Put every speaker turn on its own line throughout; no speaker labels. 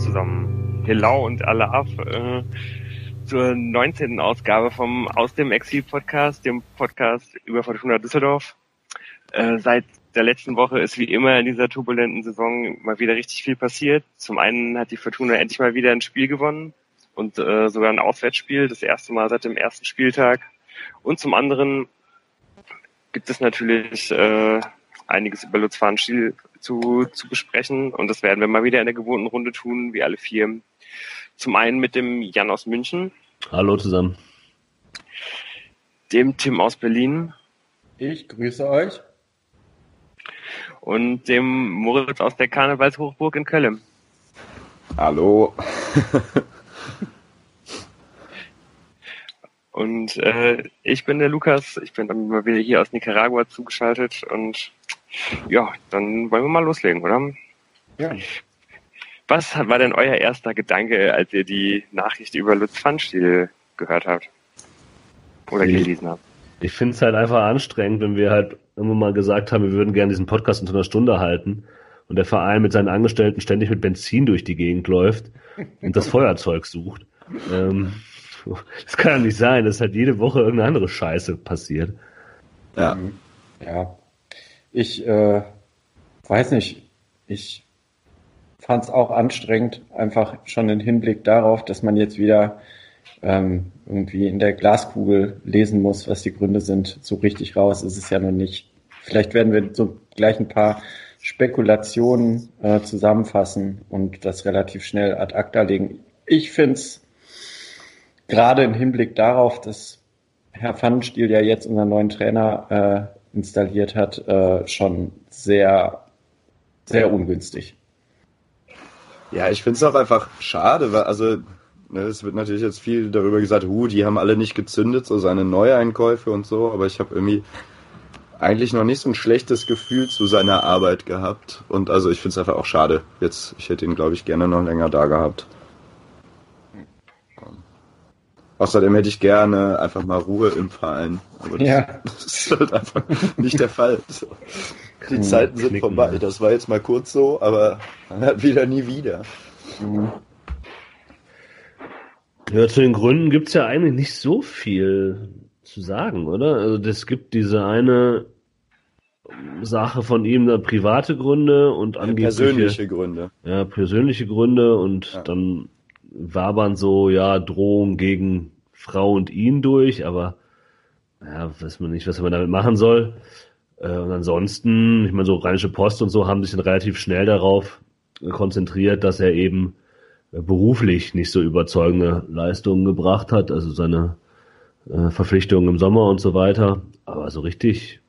zusammen. Hello und Alaf äh, zur 19. Ausgabe vom Aus dem Exil Podcast, dem Podcast über Fortuna Düsseldorf. Äh, seit der letzten Woche ist wie immer in dieser turbulenten Saison mal wieder richtig viel passiert. Zum einen hat die Fortuna endlich mal wieder ein Spiel gewonnen und äh, sogar ein Auswärtsspiel, das erste Mal seit dem ersten Spieltag. Und zum anderen gibt es natürlich äh, einiges über Lutz Farnstiel zu, zu besprechen. Und das werden wir mal wieder in der gewohnten Runde tun, wie alle vier. Zum einen mit dem Jan aus München.
Hallo zusammen.
Dem Tim aus Berlin.
Ich grüße euch.
Und dem Moritz aus der Karnevalshochburg in Köln.
Hallo.
und äh, ich bin der Lukas. Ich bin dann mal wieder hier aus Nicaragua zugeschaltet und ja, dann wollen wir mal loslegen, oder?
Ja.
Was war denn euer erster Gedanke, als ihr die Nachricht über Lutz Pfannstiel gehört habt? Oder
ich,
gelesen habt?
Ich finde es halt einfach anstrengend, wenn wir halt immer mal gesagt haben, wir würden gerne diesen Podcast unter einer Stunde halten und der Verein mit seinen Angestellten ständig mit Benzin durch die Gegend läuft und das Feuerzeug sucht. Ähm, das kann ja nicht sein, dass halt jede Woche irgendeine andere Scheiße passiert.
Ja. Ja, ich äh, weiß nicht, ich fand es auch anstrengend, einfach schon im Hinblick darauf, dass man jetzt wieder ähm, irgendwie in der Glaskugel lesen muss, was die Gründe sind. So richtig raus ist es ja noch nicht. Vielleicht werden wir so gleich ein paar Spekulationen äh, zusammenfassen und das relativ schnell ad acta legen. Ich finde es gerade im Hinblick darauf, dass Herr Pfannenstiel ja jetzt unseren neuen Trainer äh, installiert hat, äh, schon sehr, sehr ungünstig.
Ja, ich finde es auch einfach schade, weil, also, ne, es wird natürlich jetzt viel darüber gesagt, hu, die haben alle nicht gezündet, so seine Neueinkäufe und so, aber ich habe irgendwie eigentlich noch nicht so ein schlechtes Gefühl zu seiner Arbeit gehabt. Und also ich finde es einfach auch schade. Jetzt, ich hätte ihn, glaube ich, gerne noch länger da gehabt. Außerdem hätte ich gerne einfach mal Ruhe im Verein. Aber das, ja. das ist halt einfach nicht der Fall. Die hm, Zeiten sind Knicken, vorbei. Das war jetzt mal kurz so, aber dann halt wieder nie wieder.
Hm. Ja, zu den Gründen gibt's ja eigentlich nicht so viel zu sagen, oder? Also es gibt diese eine Sache von ihm, da private Gründe und angebliche
persönliche Gründe.
Ja, persönliche Gründe und ja. dann wabern so, ja, Drohung gegen Frau und ihn durch, aber ja, weiß man nicht, was man damit machen soll. Äh, und ansonsten, ich meine, so Rheinische Post und so haben sich dann relativ schnell darauf konzentriert, dass er eben äh, beruflich nicht so überzeugende Leistungen gebracht hat, also seine äh, Verpflichtungen im Sommer und so weiter. Aber so richtig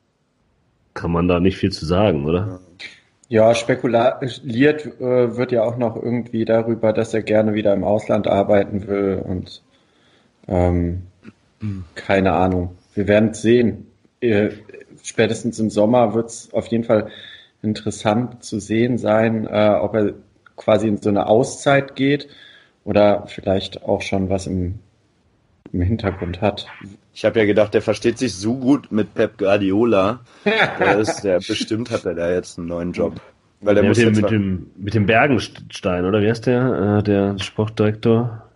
kann man da nicht viel zu sagen, oder?
Ja, spekuliert äh, wird ja auch noch irgendwie darüber, dass er gerne wieder im Ausland arbeiten will und ähm, keine Ahnung. Wir werden es sehen. Äh, spätestens im Sommer wird es auf jeden Fall interessant zu sehen sein, äh, ob er quasi in so eine Auszeit geht oder vielleicht auch schon was im, im Hintergrund hat.
Ich habe ja gedacht, der versteht sich so gut mit Pep Guardiola. der, ist, der bestimmt hat er da jetzt einen neuen Job.
Weil der ja, muss mit, dem, mit, dem, mit dem Bergenstein, oder wie heißt der, äh, der Sportdirektor?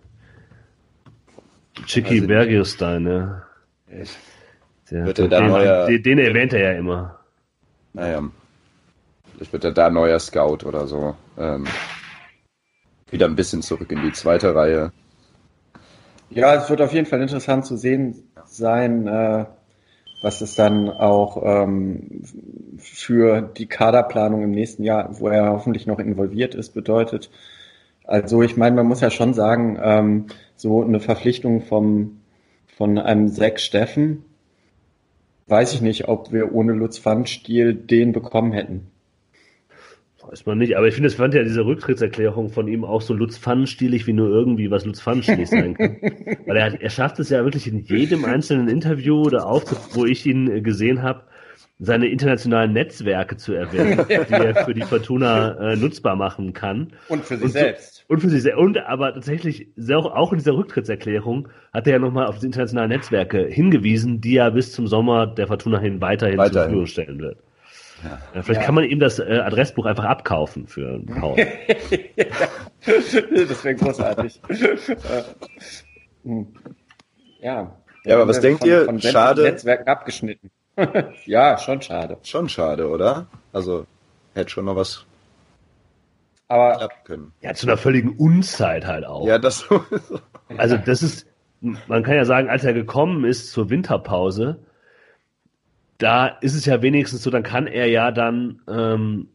Chicky also, Bergiestein, ja. Der,
wird er da den, neuer,
den, den erwähnt er ja immer.
Naja. Vielleicht wird er da neuer Scout oder so. Ähm, wieder ein bisschen zurück in die zweite Reihe.
Ja, es wird auf jeden Fall interessant zu sehen sein, äh, was es dann auch ähm, für die Kaderplanung im nächsten Jahr, wo er hoffentlich noch involviert ist, bedeutet. Also ich meine, man muss ja schon sagen, ähm, so eine Verpflichtung vom, von einem Zack Steffen, weiß ich nicht, ob wir ohne Lutz Pfannstiel den bekommen hätten.
Weiß man nicht, aber ich finde, es fand ja diese Rücktrittserklärung von ihm auch so Lutz Pfannenstielig, wie nur irgendwie was Lutz Pfannenstielig sein kann. Weil er, er schafft es ja wirklich in jedem einzelnen Interview oder Auftritt, wo ich ihn gesehen habe, seine internationalen Netzwerke zu erwähnen, die er für die Fortuna äh, nutzbar machen kann.
Und für sich und so, selbst.
Und für sich selbst. Und aber tatsächlich, auch in dieser Rücktrittserklärung hat er ja nochmal auf die internationalen Netzwerke hingewiesen, die er bis zum Sommer der Fortuna hin weiterhin, weiterhin. zur Verfügung stellen wird. Ja. Vielleicht ja. kann man ihm das äh, Adressbuch einfach abkaufen für ein Haus.
das wäre großartig. Ja.
Ja, aber was denkt
von,
ihr?
Von
schade.
Netzwerken abgeschnitten. ja, schon schade.
Schon schade, oder? Also hätte schon noch was
aber
klappen können.
Ja, zu einer völligen Unzeit halt auch.
Ja, das sowieso.
Also das ist, man kann ja sagen, als er gekommen ist zur Winterpause, da ist es ja wenigstens so, dann kann er ja dann ähm,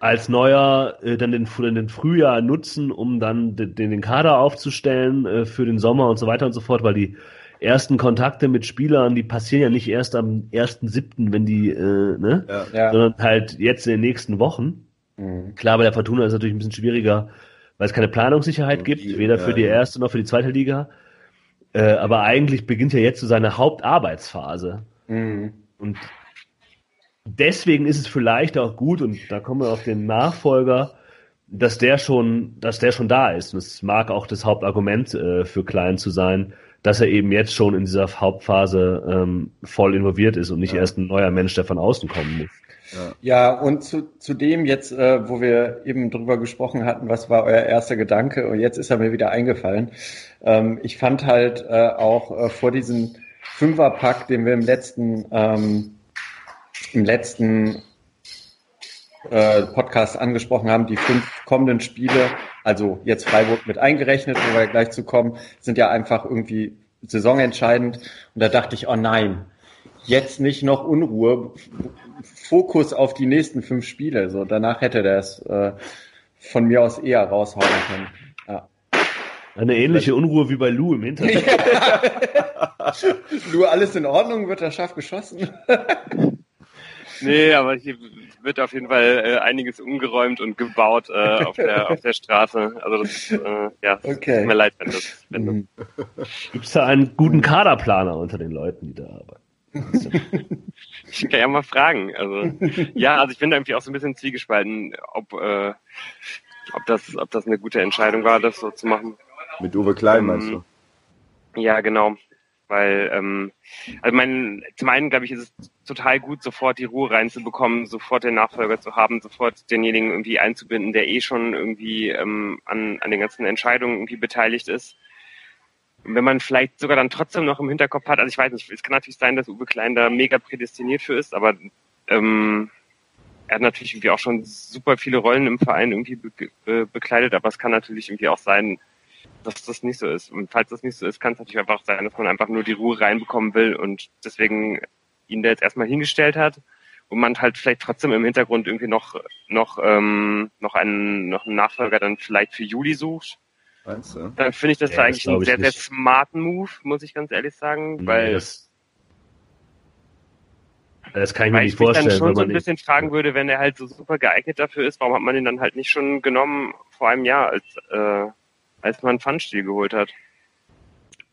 als Neuer äh, dann den, den Frühjahr nutzen, um dann den, den Kader aufzustellen äh, für den Sommer und so weiter und so fort, weil die ersten Kontakte mit Spielern, die passieren ja nicht erst am 1.7., wenn die, äh, ne?
Ja.
Ja.
sondern halt jetzt in den nächsten Wochen.
Mhm.
Klar, bei der Fortuna ist es natürlich ein bisschen schwieriger, weil es keine Planungssicherheit
Und
gibt,
die-
weder
ja,
für die erste noch für die zweite Liga. Äh, aber eigentlich beginnt ja jetzt so seine Hauptarbeitsphase.
Mhm.
Und deswegen ist es vielleicht auch gut, und da kommen wir auf den Nachfolger, dass der schon, dass der schon da ist. Und es mag auch das Hauptargument äh, für Klein zu sein, dass er eben jetzt schon in dieser Hauptphase ähm, voll involviert ist und nicht
Ja.
erst ein neuer Mensch, der von außen kommen muss.
Ja, und zu, zu dem jetzt, äh, wo wir eben drüber gesprochen hatten, was war euer erster Gedanke? Und jetzt ist er mir wieder eingefallen. Ähm, ich fand halt äh, auch äh, vor diesem Fünferpack, den wir im letzten, ähm, im letzten äh, Podcast angesprochen haben, die fünf kommenden Spiele, also jetzt Freiburg mit eingerechnet, wo wir gleich zu kommen, sind ja einfach irgendwie saisonentscheidend. Und da dachte ich, oh nein, jetzt nicht noch Unruhe, Fokus auf die nächsten fünf Spiele. So danach hätte der es äh, von mir aus eher raushauen können.
Eine ähnliche Unruhe wie bei Lou im Hintergrund.
Nur alles in Ordnung, wird er scharf geschossen.
Nee, aber hier wird auf jeden Fall äh, einiges umgeräumt und gebaut äh, auf, der, auf der Straße. Also das, äh, ja, es
Okay.
tut mir leid, wenn das, wenn das
Mhm.
Gibt es da einen guten Kaderplaner unter den Leuten, die da arbeiten?
Ich kann ja mal fragen. Also ja, also ich bin da irgendwie auch so ein bisschen zwiegespalten, ob, äh, ob das, ob das eine gute Entscheidung war, das so zu machen.
Mit Uwe Klein meinst du?
Ja, genau. Weil, ähm, also mein, zum einen glaube ich, ist es total gut, sofort die Ruhe reinzubekommen, sofort den Nachfolger zu haben, sofort denjenigen irgendwie einzubinden, der eh schon irgendwie ähm, an, an den ganzen Entscheidungen irgendwie beteiligt ist. Und wenn man vielleicht sogar dann trotzdem noch im Hinterkopf hat, also ich weiß nicht, es kann natürlich sein, dass Uwe Klein da mega prädestiniert für ist, aber ähm, er hat natürlich irgendwie auch schon super viele Rollen im Verein irgendwie be be bekleidet, aber es kann natürlich irgendwie auch sein, dass das nicht so ist. Und falls das nicht so ist, kann es natürlich einfach sein, dass man einfach nur die Ruhe reinbekommen will und deswegen ihn da jetzt erstmal hingestellt hat und man halt vielleicht trotzdem im Hintergrund irgendwie noch noch ähm, noch einen noch einen Nachfolger dann vielleicht für Juli sucht.
Meinst du?
Dann finde ich das
Ja,
da
das
eigentlich
glaub
einen sehr sehr smarten Move, muss ich ganz ehrlich sagen, weil
das, das kann ich mir nicht
ich mich dann
vorstellen,
schon
wenn
so ein bisschen fragen würde, wenn er halt so super geeignet dafür ist, warum hat man ihn dann halt nicht schon genommen vor einem Jahr, als äh, als man Pfannstiel geholt hat.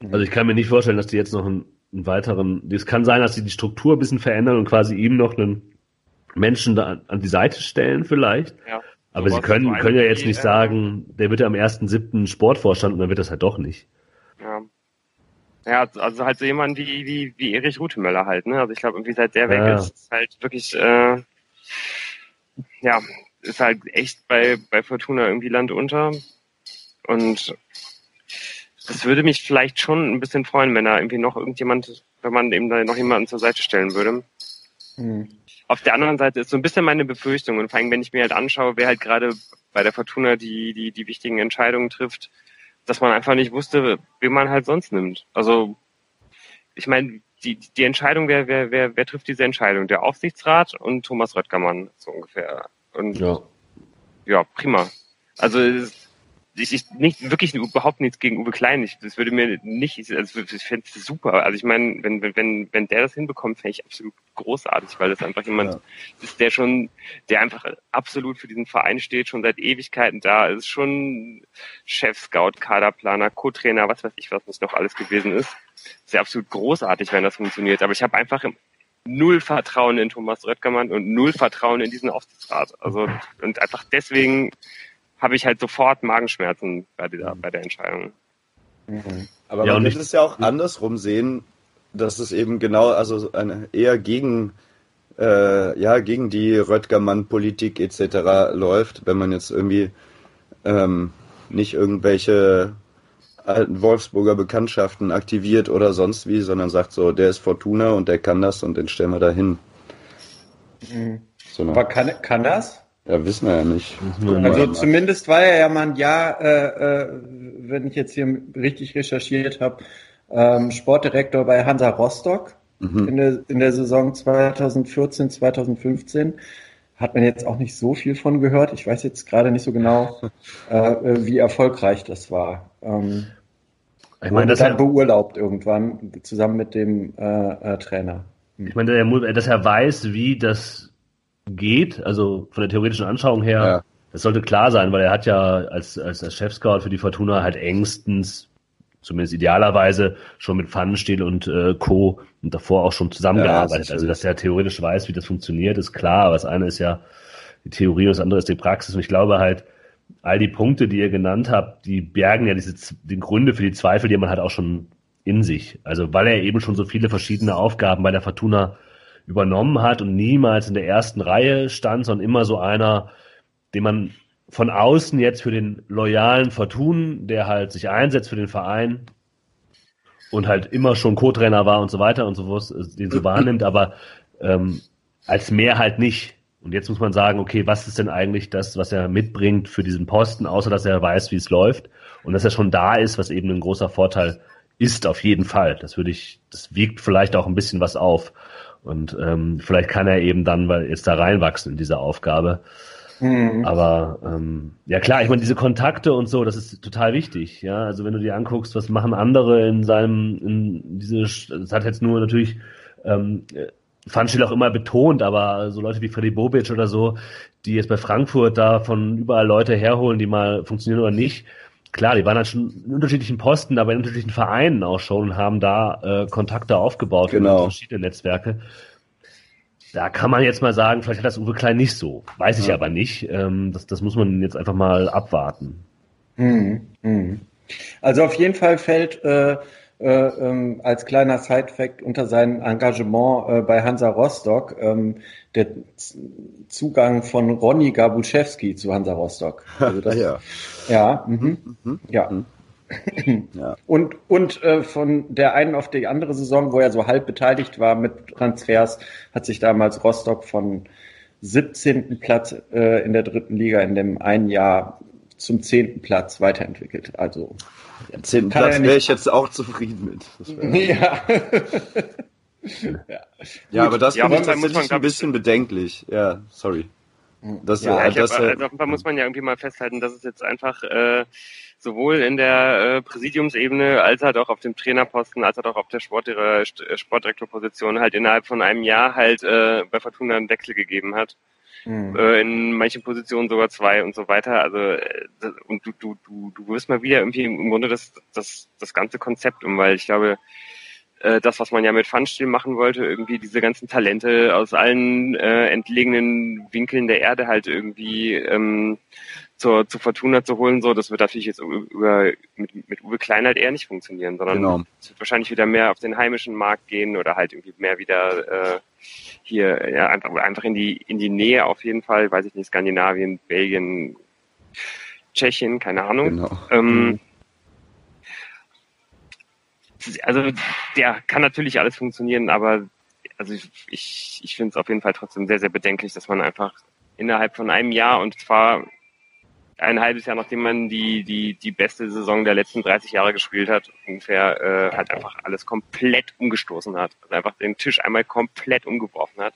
also ich kann mir nicht vorstellen, dass die jetzt noch einen, einen weiteren, es kann sein, dass sie die Struktur ein bisschen verändern und quasi ihm noch einen Menschen da an, die Seite stellen vielleicht.
Ja.
Aber sie können, können ja jetzt nicht
äh,
sagen, der wird ja am 1.7. Sportvorstand und dann wird das halt doch nicht.
Ja. Ja, also halt so jemand wie, wie, wie Erich Rutemöller halt, ne? Also ich glaube, irgendwie seit der weg
Ja.
ist, ist halt wirklich, äh, ja, ist halt echt bei, bei Fortuna irgendwie Land unter. Und das würde mich vielleicht schon ein bisschen freuen, wenn da irgendwie noch irgendjemand, wenn man eben da noch jemanden zur Seite stellen würde.
Mhm.
Auf der anderen Seite ist so ein bisschen meine Befürchtung und vor allem, wenn ich mir halt anschaue, wer halt gerade bei der Fortuna die, die, die wichtigen Entscheidungen trifft, dass man einfach nicht wusste, wen man halt sonst nimmt. Also, ich meine, die, die Entscheidung, wer, wer, wer, wer trifft diese Entscheidung? Der Aufsichtsrat und Thomas Röttgermann, so ungefähr. Und
Ja.
ja, prima. Also es- ich, ich nicht wirklich überhaupt nichts gegen Uwe Klein. Ich, das würde mir nicht, also ich fände es super. Also ich meine, wenn, wenn, wenn, der das hinbekommt, fände ich absolut großartig, weil das einfach jemand
Ja.
ist, der schon, der einfach absolut für diesen Verein steht, schon seit Ewigkeiten da ist, schon Chef, Scout, Kaderplaner, Co-Trainer, was weiß ich, was nicht noch alles gewesen ist. Ist ja absolut großartig, wenn das funktioniert. Aber ich habe einfach null Vertrauen in Thomas Röttgermann und null Vertrauen in diesen Aufsichtsrat. Also und einfach deswegen habe ich halt sofort Magenschmerzen bei dieser, bei der Entscheidung.
Mhm.
Aber
Ja,
man könnte es ja auch andersrum sehen, dass es eben genau, also eine, eher gegen, äh, ja, gegen die Röttgermann-Politik etc. läuft, wenn man jetzt irgendwie ähm, nicht irgendwelche alten Wolfsburger Bekanntschaften aktiviert oder sonst wie, sondern sagt so, der ist Fortuna und der kann das und den stellen wir da hin.
Mhm. So Aber kann, kann das?
Ja, wissen wir ja nicht.
Also zumindest war er ja mal ein Jahr, äh, äh, wenn ich jetzt hier richtig recherchiert habe, ähm, Sportdirektor bei Hansa Rostock mhm. in, der, in der Saison 2014, 2015. Hat man jetzt auch nicht so viel von gehört. Ich weiß jetzt gerade nicht so genau, äh, wie erfolgreich das war. Ähm, ich meine, das dann beurlaubt irgendwann zusammen mit dem äh, äh, Trainer.
Ich meine, dass er weiß, wie das geht, also von der theoretischen Anschauung her, ja. das sollte klar sein, weil er hat ja als, als, als Chefscout für die Fortuna halt engstens, zumindest idealerweise, schon mit Pfannenstiel und äh, Co. und davor auch schon zusammengearbeitet. Ja, also, dass er theoretisch weiß, wie das funktioniert, ist klar, aber das eine ist ja die Theorie und das andere ist die Praxis. Und ich glaube halt, all die Punkte, die ihr genannt habt, die bergen ja diese die Gründe für die Zweifel, die man halt auch schon in sich. Also weil er eben schon so viele verschiedene Aufgaben bei der Fortuna übernommen hat und niemals in der ersten Reihe stand, sondern immer so einer, den man von außen jetzt für den loyalen Fortun, der halt sich einsetzt für den Verein und halt immer schon Co-Trainer war und so weiter und so was, den so wahrnimmt, aber ähm, als mehr halt nicht. Und jetzt muss man sagen, okay, was ist denn eigentlich das, was er mitbringt für diesen Posten, außer dass er weiß, wie es läuft und dass er schon da ist, was eben ein großer Vorteil ist auf jeden Fall. Das würde ich, das wiegt vielleicht auch ein bisschen was auf. Und ähm, vielleicht kann er eben dann weil jetzt da reinwachsen in diese Aufgabe. Mhm. Aber ähm, ja klar, ich meine, diese Kontakte und so, das ist total wichtig. Ja, also wenn du dir anguckst, was machen andere in seinem, in diese, das hat jetzt nur natürlich ähm, Fanschil auch immer betont, aber so Leute wie Freddy Bobic oder so, die jetzt bei Frankfurt da von überall Leute herholen, die mal funktionieren oder nicht, klar, die waren halt schon in unterschiedlichen Posten, aber in unterschiedlichen Vereinen auch schon und haben da äh, Kontakte aufgebaut
genau.
verschiedene Netzwerke. Da kann man jetzt mal sagen, vielleicht hat das Uwe Klein nicht so. Weiß ich ja. aber nicht. Ähm, das, das muss man jetzt einfach mal abwarten.
Mhm. Mhm. Also auf jeden Fall fällt äh, äh, ähm, als kleiner Side-Fact unter sein Engagement äh, bei Hansa Rostock ähm, der Zugang von Ronny Gabuszewski zu Hansa Rostock.
Also das, ja.
Ja, mhm, mhm, ja. Mhm. ja. Und, und äh, von der einen auf die andere Saison, wo er so halb beteiligt war mit Transfers, hat sich damals Rostock von 17. Platz äh, in der dritten Liga in dem einen Jahr zum 10. Platz weiterentwickelt. Also
den 10. Platz wäre ich jetzt auch zufrieden mit.
Ja.
ja. ja, aber das ja, finde ich tatsächlich ein bisschen bedenklich. Ja, sorry.
Das, ja, äh, das, hab, also auf jeden Fall muss man ja irgendwie mal festhalten, dass es jetzt einfach äh, sowohl in der äh, Präsidiumsebene als halt auch auf dem Trainerposten, als halt auch auf der Sport, äh, Sportdirektorposition halt innerhalb von einem Jahr halt äh, bei Fortuna einen Wechsel gegeben hat. Mhm. Äh, in manchen Positionen sogar zwei und so weiter. Also äh, und du, du, du, du wirst mal wieder irgendwie im Grunde das, das, das ganze Konzept um, weil ich glaube, äh, das, was man ja mit Funstill machen wollte, irgendwie diese ganzen Talente aus allen äh, entlegenen Winkeln der Erde halt irgendwie ähm, zur, zur Fortuna zu holen, so, das wird natürlich jetzt über, mit, mit Uwe Klein halt eher nicht funktionieren, sondern genau. es wird wahrscheinlich wieder mehr auf den heimischen Markt gehen oder halt irgendwie mehr wieder äh, hier ja, einfach, einfach in die in die Nähe auf jeden Fall, weiß ich nicht, Skandinavien, Belgien, Tschechien, keine Ahnung. Genau. Ähm, mhm also der kann natürlich alles funktionieren, aber also ich, ich, ich finde es auf jeden Fall trotzdem sehr, sehr bedenklich, dass man einfach innerhalb von einem Jahr und zwar ein halbes Jahr, nachdem man die, die, die beste Saison der letzten 30 Jahre gespielt hat, ungefähr äh, halt einfach alles komplett umgestoßen hat. Also einfach den Tisch einmal komplett umgeworfen hat.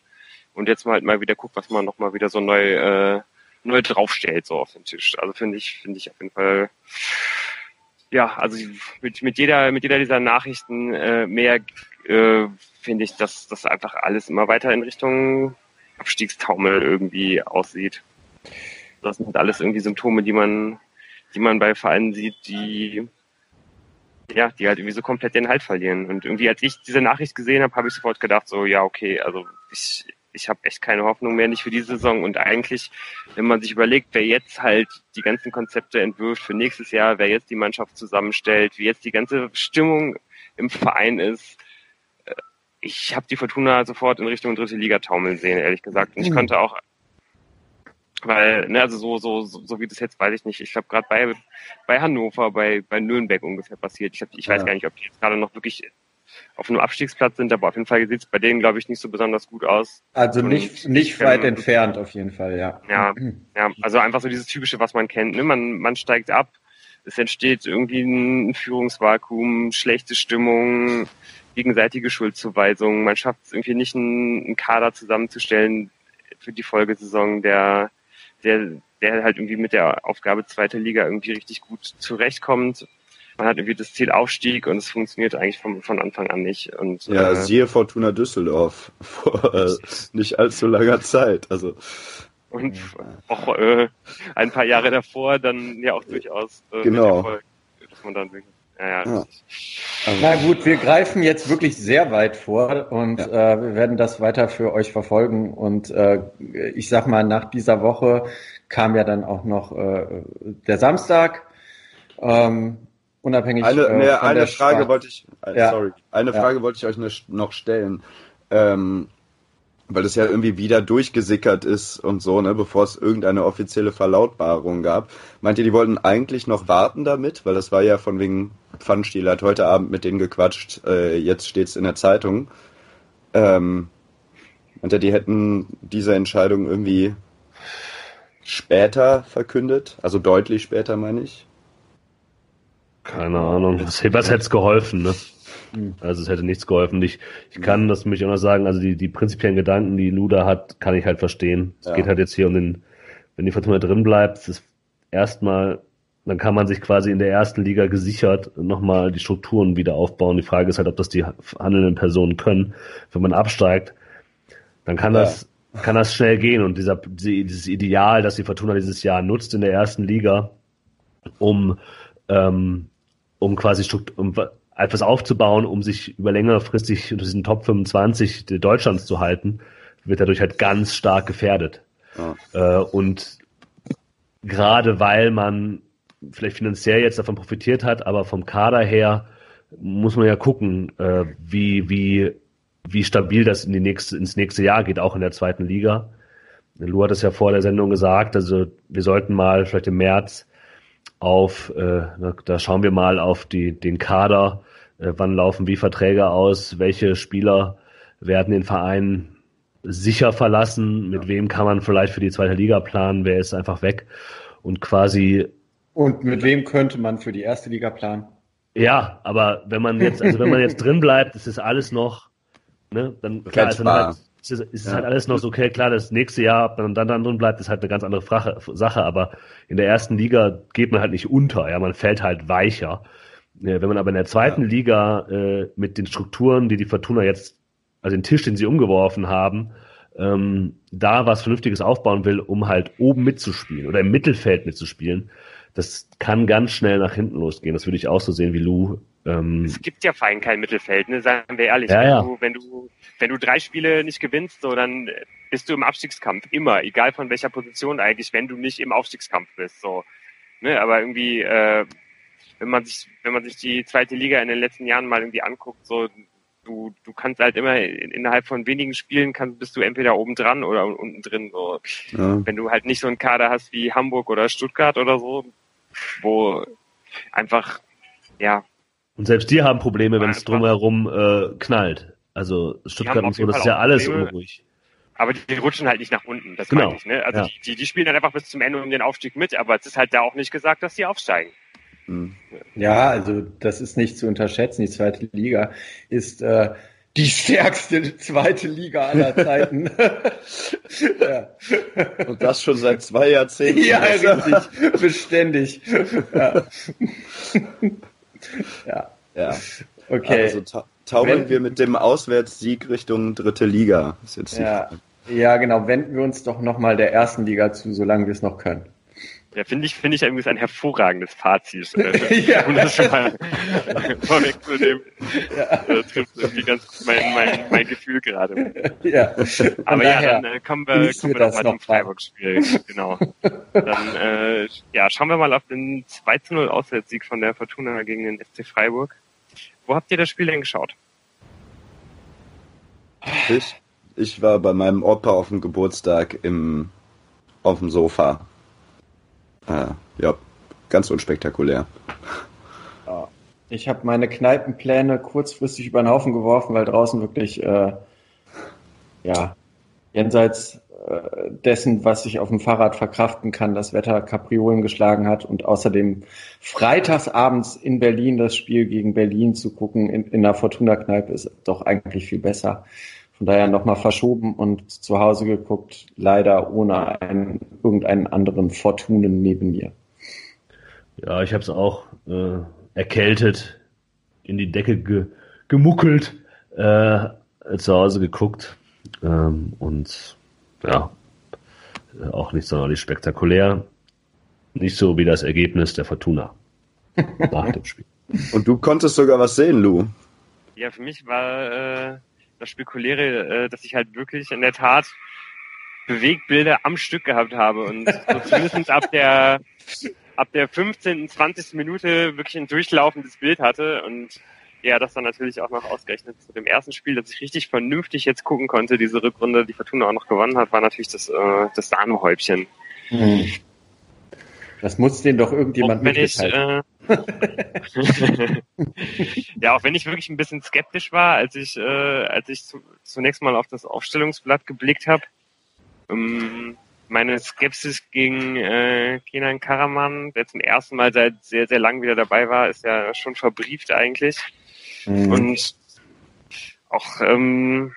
Und jetzt mal halt mal wieder guckt, was man nochmal wieder so neu, äh, neu draufstellt, so auf den Tisch. Also finde ich, finde ich auf jeden Fall ja, also mit, mit jeder, mit jeder dieser Nachrichten äh, mehr äh, finde ich, dass das einfach alles immer weiter in Richtung Abstiegstaumel irgendwie aussieht. Das sind alles irgendwie Symptome, die man, die man bei Vereinen sieht, die ja, die halt irgendwie so komplett den Halt verlieren. Und irgendwie, als ich diese Nachricht gesehen habe, habe ich sofort gedacht, so, ja, okay, also ich, ich habe echt keine Hoffnung mehr, nicht für diese Saison. Und eigentlich, wenn man sich überlegt, wer jetzt halt die ganzen Konzepte entwirft für nächstes Jahr, wer jetzt die Mannschaft zusammenstellt, wie jetzt die ganze Stimmung im Verein ist, äh, ich habe die Fortuna sofort in Richtung dritte Liga taumeln sehen, ehrlich gesagt. Und ich mhm. konnte auch Weil, ne, also so, so, so, so wie das jetzt, weiß ich nicht. Ich glaube, gerade bei, bei Hannover, bei, bei Nürnberg ungefähr passiert. Ich, hab, ich weiß gar nicht, ob die jetzt gerade noch wirklich auf einem Abstiegsplatz sind, aber auf jeden Fall sieht es bei denen, glaube ich, nicht so besonders gut aus.
Also nicht, nicht weit ähm, entfernt auf jeden Fall, ja.
Ja, ja, also einfach so dieses typische, was man kennt. Ne? Man, man steigt ab, es entsteht irgendwie ein Führungsvakuum, schlechte Stimmung, gegenseitige Schuldzuweisungen. Man schafft es irgendwie nicht, einen, einen Kader zusammenzustellen für die Folgesaison, der, der, der halt irgendwie mit der Aufgabe zweite Liga irgendwie richtig gut zurechtkommt man hat irgendwie das Ziel Aufstieg und es funktioniert eigentlich von, von Anfang an nicht. Und,
ja, äh, siehe Fortuna Düsseldorf vor äh, nicht allzu langer Zeit. Also
und auch äh, ein paar Jahre davor dann ja auch durchaus
äh, genau. Erfolg,
dass man dann wirklich ja, ja.
Also, Na gut, wir greifen jetzt wirklich sehr weit vor und ja. äh, wir werden das weiter für euch verfolgen. Und äh, ich sag mal, nach dieser Woche kam ja dann auch noch äh, der Samstag. Ähm, unabhängig
eine, äh, nee, eine Frage Sprache. wollte ich äh, ja. sorry eine Frage wollte ich euch noch stellen ähm, weil das ja irgendwie wieder durchgesickert ist und so ne bevor es irgendeine offizielle Verlautbarung gab. Meint ihr die wollten eigentlich noch warten damit? Weil das war ja von wegen Pfannstiel hat heute Abend mit denen gequatscht äh, jetzt steht's in der Zeitung. Ähm, meint ihr die hätten diese Entscheidung irgendwie später verkündet? Also deutlich später meine ich?
Keine Ahnung. Was, was hätte geholfen, ne? Hm. Also es hätte nichts geholfen. Ich, ich kann das mich auch noch sagen, also die, die prinzipiellen Gedanken, die Luda hat, kann ich halt verstehen. Es ja. geht halt jetzt hier um den, wenn die Fortuna drin bleibt, es ist erstmal, dann kann man sich quasi in der ersten Liga gesichert nochmal die Strukturen wieder aufbauen. Die Frage ist halt, ob das die handelnden Personen können. Wenn man absteigt, dann kann ja. das, kann das schnell gehen. Und dieser, dieses Ideal, dass die Fortuna dieses Jahr nutzt in der ersten Liga, um ähm, um quasi um etwas aufzubauen, um sich über längerfristig unter diesen Top 25 Deutschlands zu halten, wird dadurch halt ganz stark gefährdet. Ja. Äh, und gerade weil man vielleicht finanziell jetzt davon profitiert hat, aber vom Kader her muss man ja gucken, äh, wie, wie, wie stabil das in die nächste, ins nächste Jahr geht, auch in der zweiten Liga. Lu hat es ja vor der Sendung gesagt, also wir sollten mal vielleicht im März auf, äh, da schauen wir mal auf die, den Kader, wann laufen wie Verträge aus, welche Spieler werden den Verein sicher verlassen, mit wem kann man vielleicht für die zweite Liga planen, wer ist einfach weg und quasi.
Und mit wem könnte man für die erste Liga planen?
Ja, aber wenn man jetzt, also wenn man jetzt drin bleibt, ist es alles noch, ne, dann klar, ist dann halt, ist, ist ja. halt alles noch so, okay, klar, das nächste Jahr, ob man dann, dann drin bleibt, ist halt eine ganz andere Sache, aber in der ersten Liga geht man halt nicht unter, ja, man fällt halt weicher. Wenn man aber in der zweiten ja. Liga äh, mit den Strukturen, die die Fortuna jetzt, also den Tisch, den sie umgeworfen haben, ähm, da was Vernünftiges aufbauen will, um halt oben mitzuspielen oder im Mittelfeld mitzuspielen, das kann ganz schnell nach hinten losgehen. Das würde ich auch so sehen wie Lou.
Ähm, es gibt ja fein kein Mittelfeld, ne? sagen wir ehrlich.
Ja,
wenn,
ja.
Du, wenn, du, wenn du drei Spiele nicht gewinnst, so dann bist du im Abstiegskampf. Immer, egal von welcher Position eigentlich, wenn du nicht im Aufstiegskampf bist. So. Ne? Aber irgendwie, äh, wenn man sich, wenn man sich die zweite Liga in den letzten Jahren mal irgendwie anguckt, so du, du kannst halt immer innerhalb von wenigen Spielen kannst, bist du entweder oben dran oder unten drin. So. Ja. Wenn du halt nicht so einen Kader hast wie Hamburg oder Stuttgart oder so, wo einfach, ja,
und selbst die haben Probleme, wenn es drumherum äh, knallt. Also Stuttgart und so, das ist ja alles unruhig.
Aber die rutschen halt nicht nach unten, das
genau.
meine ich. Ne? Also ja. die, die spielen dann einfach bis zum Ende um den Aufstieg mit, aber es ist halt da auch nicht gesagt, dass die aufsteigen.
Hm. Ja, also das ist nicht zu unterschätzen. Die zweite Liga ist äh, die stärkste zweite Liga aller Zeiten.
ja. Und das schon seit zwei Jahrzehnten.
Ja, richtig. Beständig. Ja.
Ja. ja. Okay. Also ta taumeln Wenn, wir mit dem Auswärtssieg Richtung dritte Liga.
Ja. ja, genau. Wenden wir uns doch nochmal der ersten Liga zu, solange wir es noch können.
Ja, finde ich, finde ich irgendwie ein hervorragendes Fazit. Äh, ja. Um das schon mal vorwegzunehmen. Ja. Das trifft irgendwie ganz mein, mein, mein Gefühl gerade. Ja. Aber ja, dann äh, kommen wir, kommen wir doch mal zum Freiburg-Spiel. Genau. Dann äh, ja, schauen wir mal auf den 2 0 Auswärtssieg von der Fortuna gegen den SC Freiburg. Wo habt ihr das Spiel denn geschaut?
Ich, ich war bei meinem Opa auf dem Geburtstag im auf dem Sofa. Äh, ja, ganz unspektakulär.
Ich habe meine Kneipenpläne kurzfristig über den Haufen geworfen, weil draußen wirklich, äh, ja, jenseits äh, dessen, was ich auf dem Fahrrad verkraften kann, das Wetter Kapriolen geschlagen hat und außerdem freitagsabends in Berlin das Spiel gegen Berlin zu gucken in, in der Fortuna-Kneipe ist doch eigentlich viel besser. Von daher nochmal verschoben und zu Hause geguckt, leider ohne einen, irgendeinen anderen Fortunen neben mir.
Ja, ich habe es auch äh, erkältet, in die Decke ge gemuckelt, äh, zu Hause geguckt ähm, und ja, auch nicht sonderlich spektakulär. Nicht so wie das Ergebnis der Fortuna nach dem Spiel.
Und du konntest sogar was sehen, Lou.
Ja, für mich war äh, das Spekuläre, äh, dass ich halt wirklich in der Tat Bewegbilder am Stück gehabt habe und so zumindest ab der ab der 15., 20. Minute wirklich ein durchlaufendes Bild hatte und ja, das dann natürlich auch noch ausgerechnet zu dem ersten Spiel, dass ich richtig vernünftig jetzt gucken konnte, diese Rückrunde, die Fortuna auch noch gewonnen hat, war natürlich das, äh, das Sahnehäubchen.
Hm. Das muss den doch irgendjemand
wenn ich, äh, Ja, auch wenn ich wirklich ein bisschen skeptisch war, als ich, äh, als ich zu, zunächst mal auf das Aufstellungsblatt geblickt habe, ähm, meine Skepsis gegen äh, Kenan Karaman, der zum ersten Mal seit sehr, sehr lang wieder dabei war, ist ja schon verbrieft eigentlich. Mhm. Und auch ähm,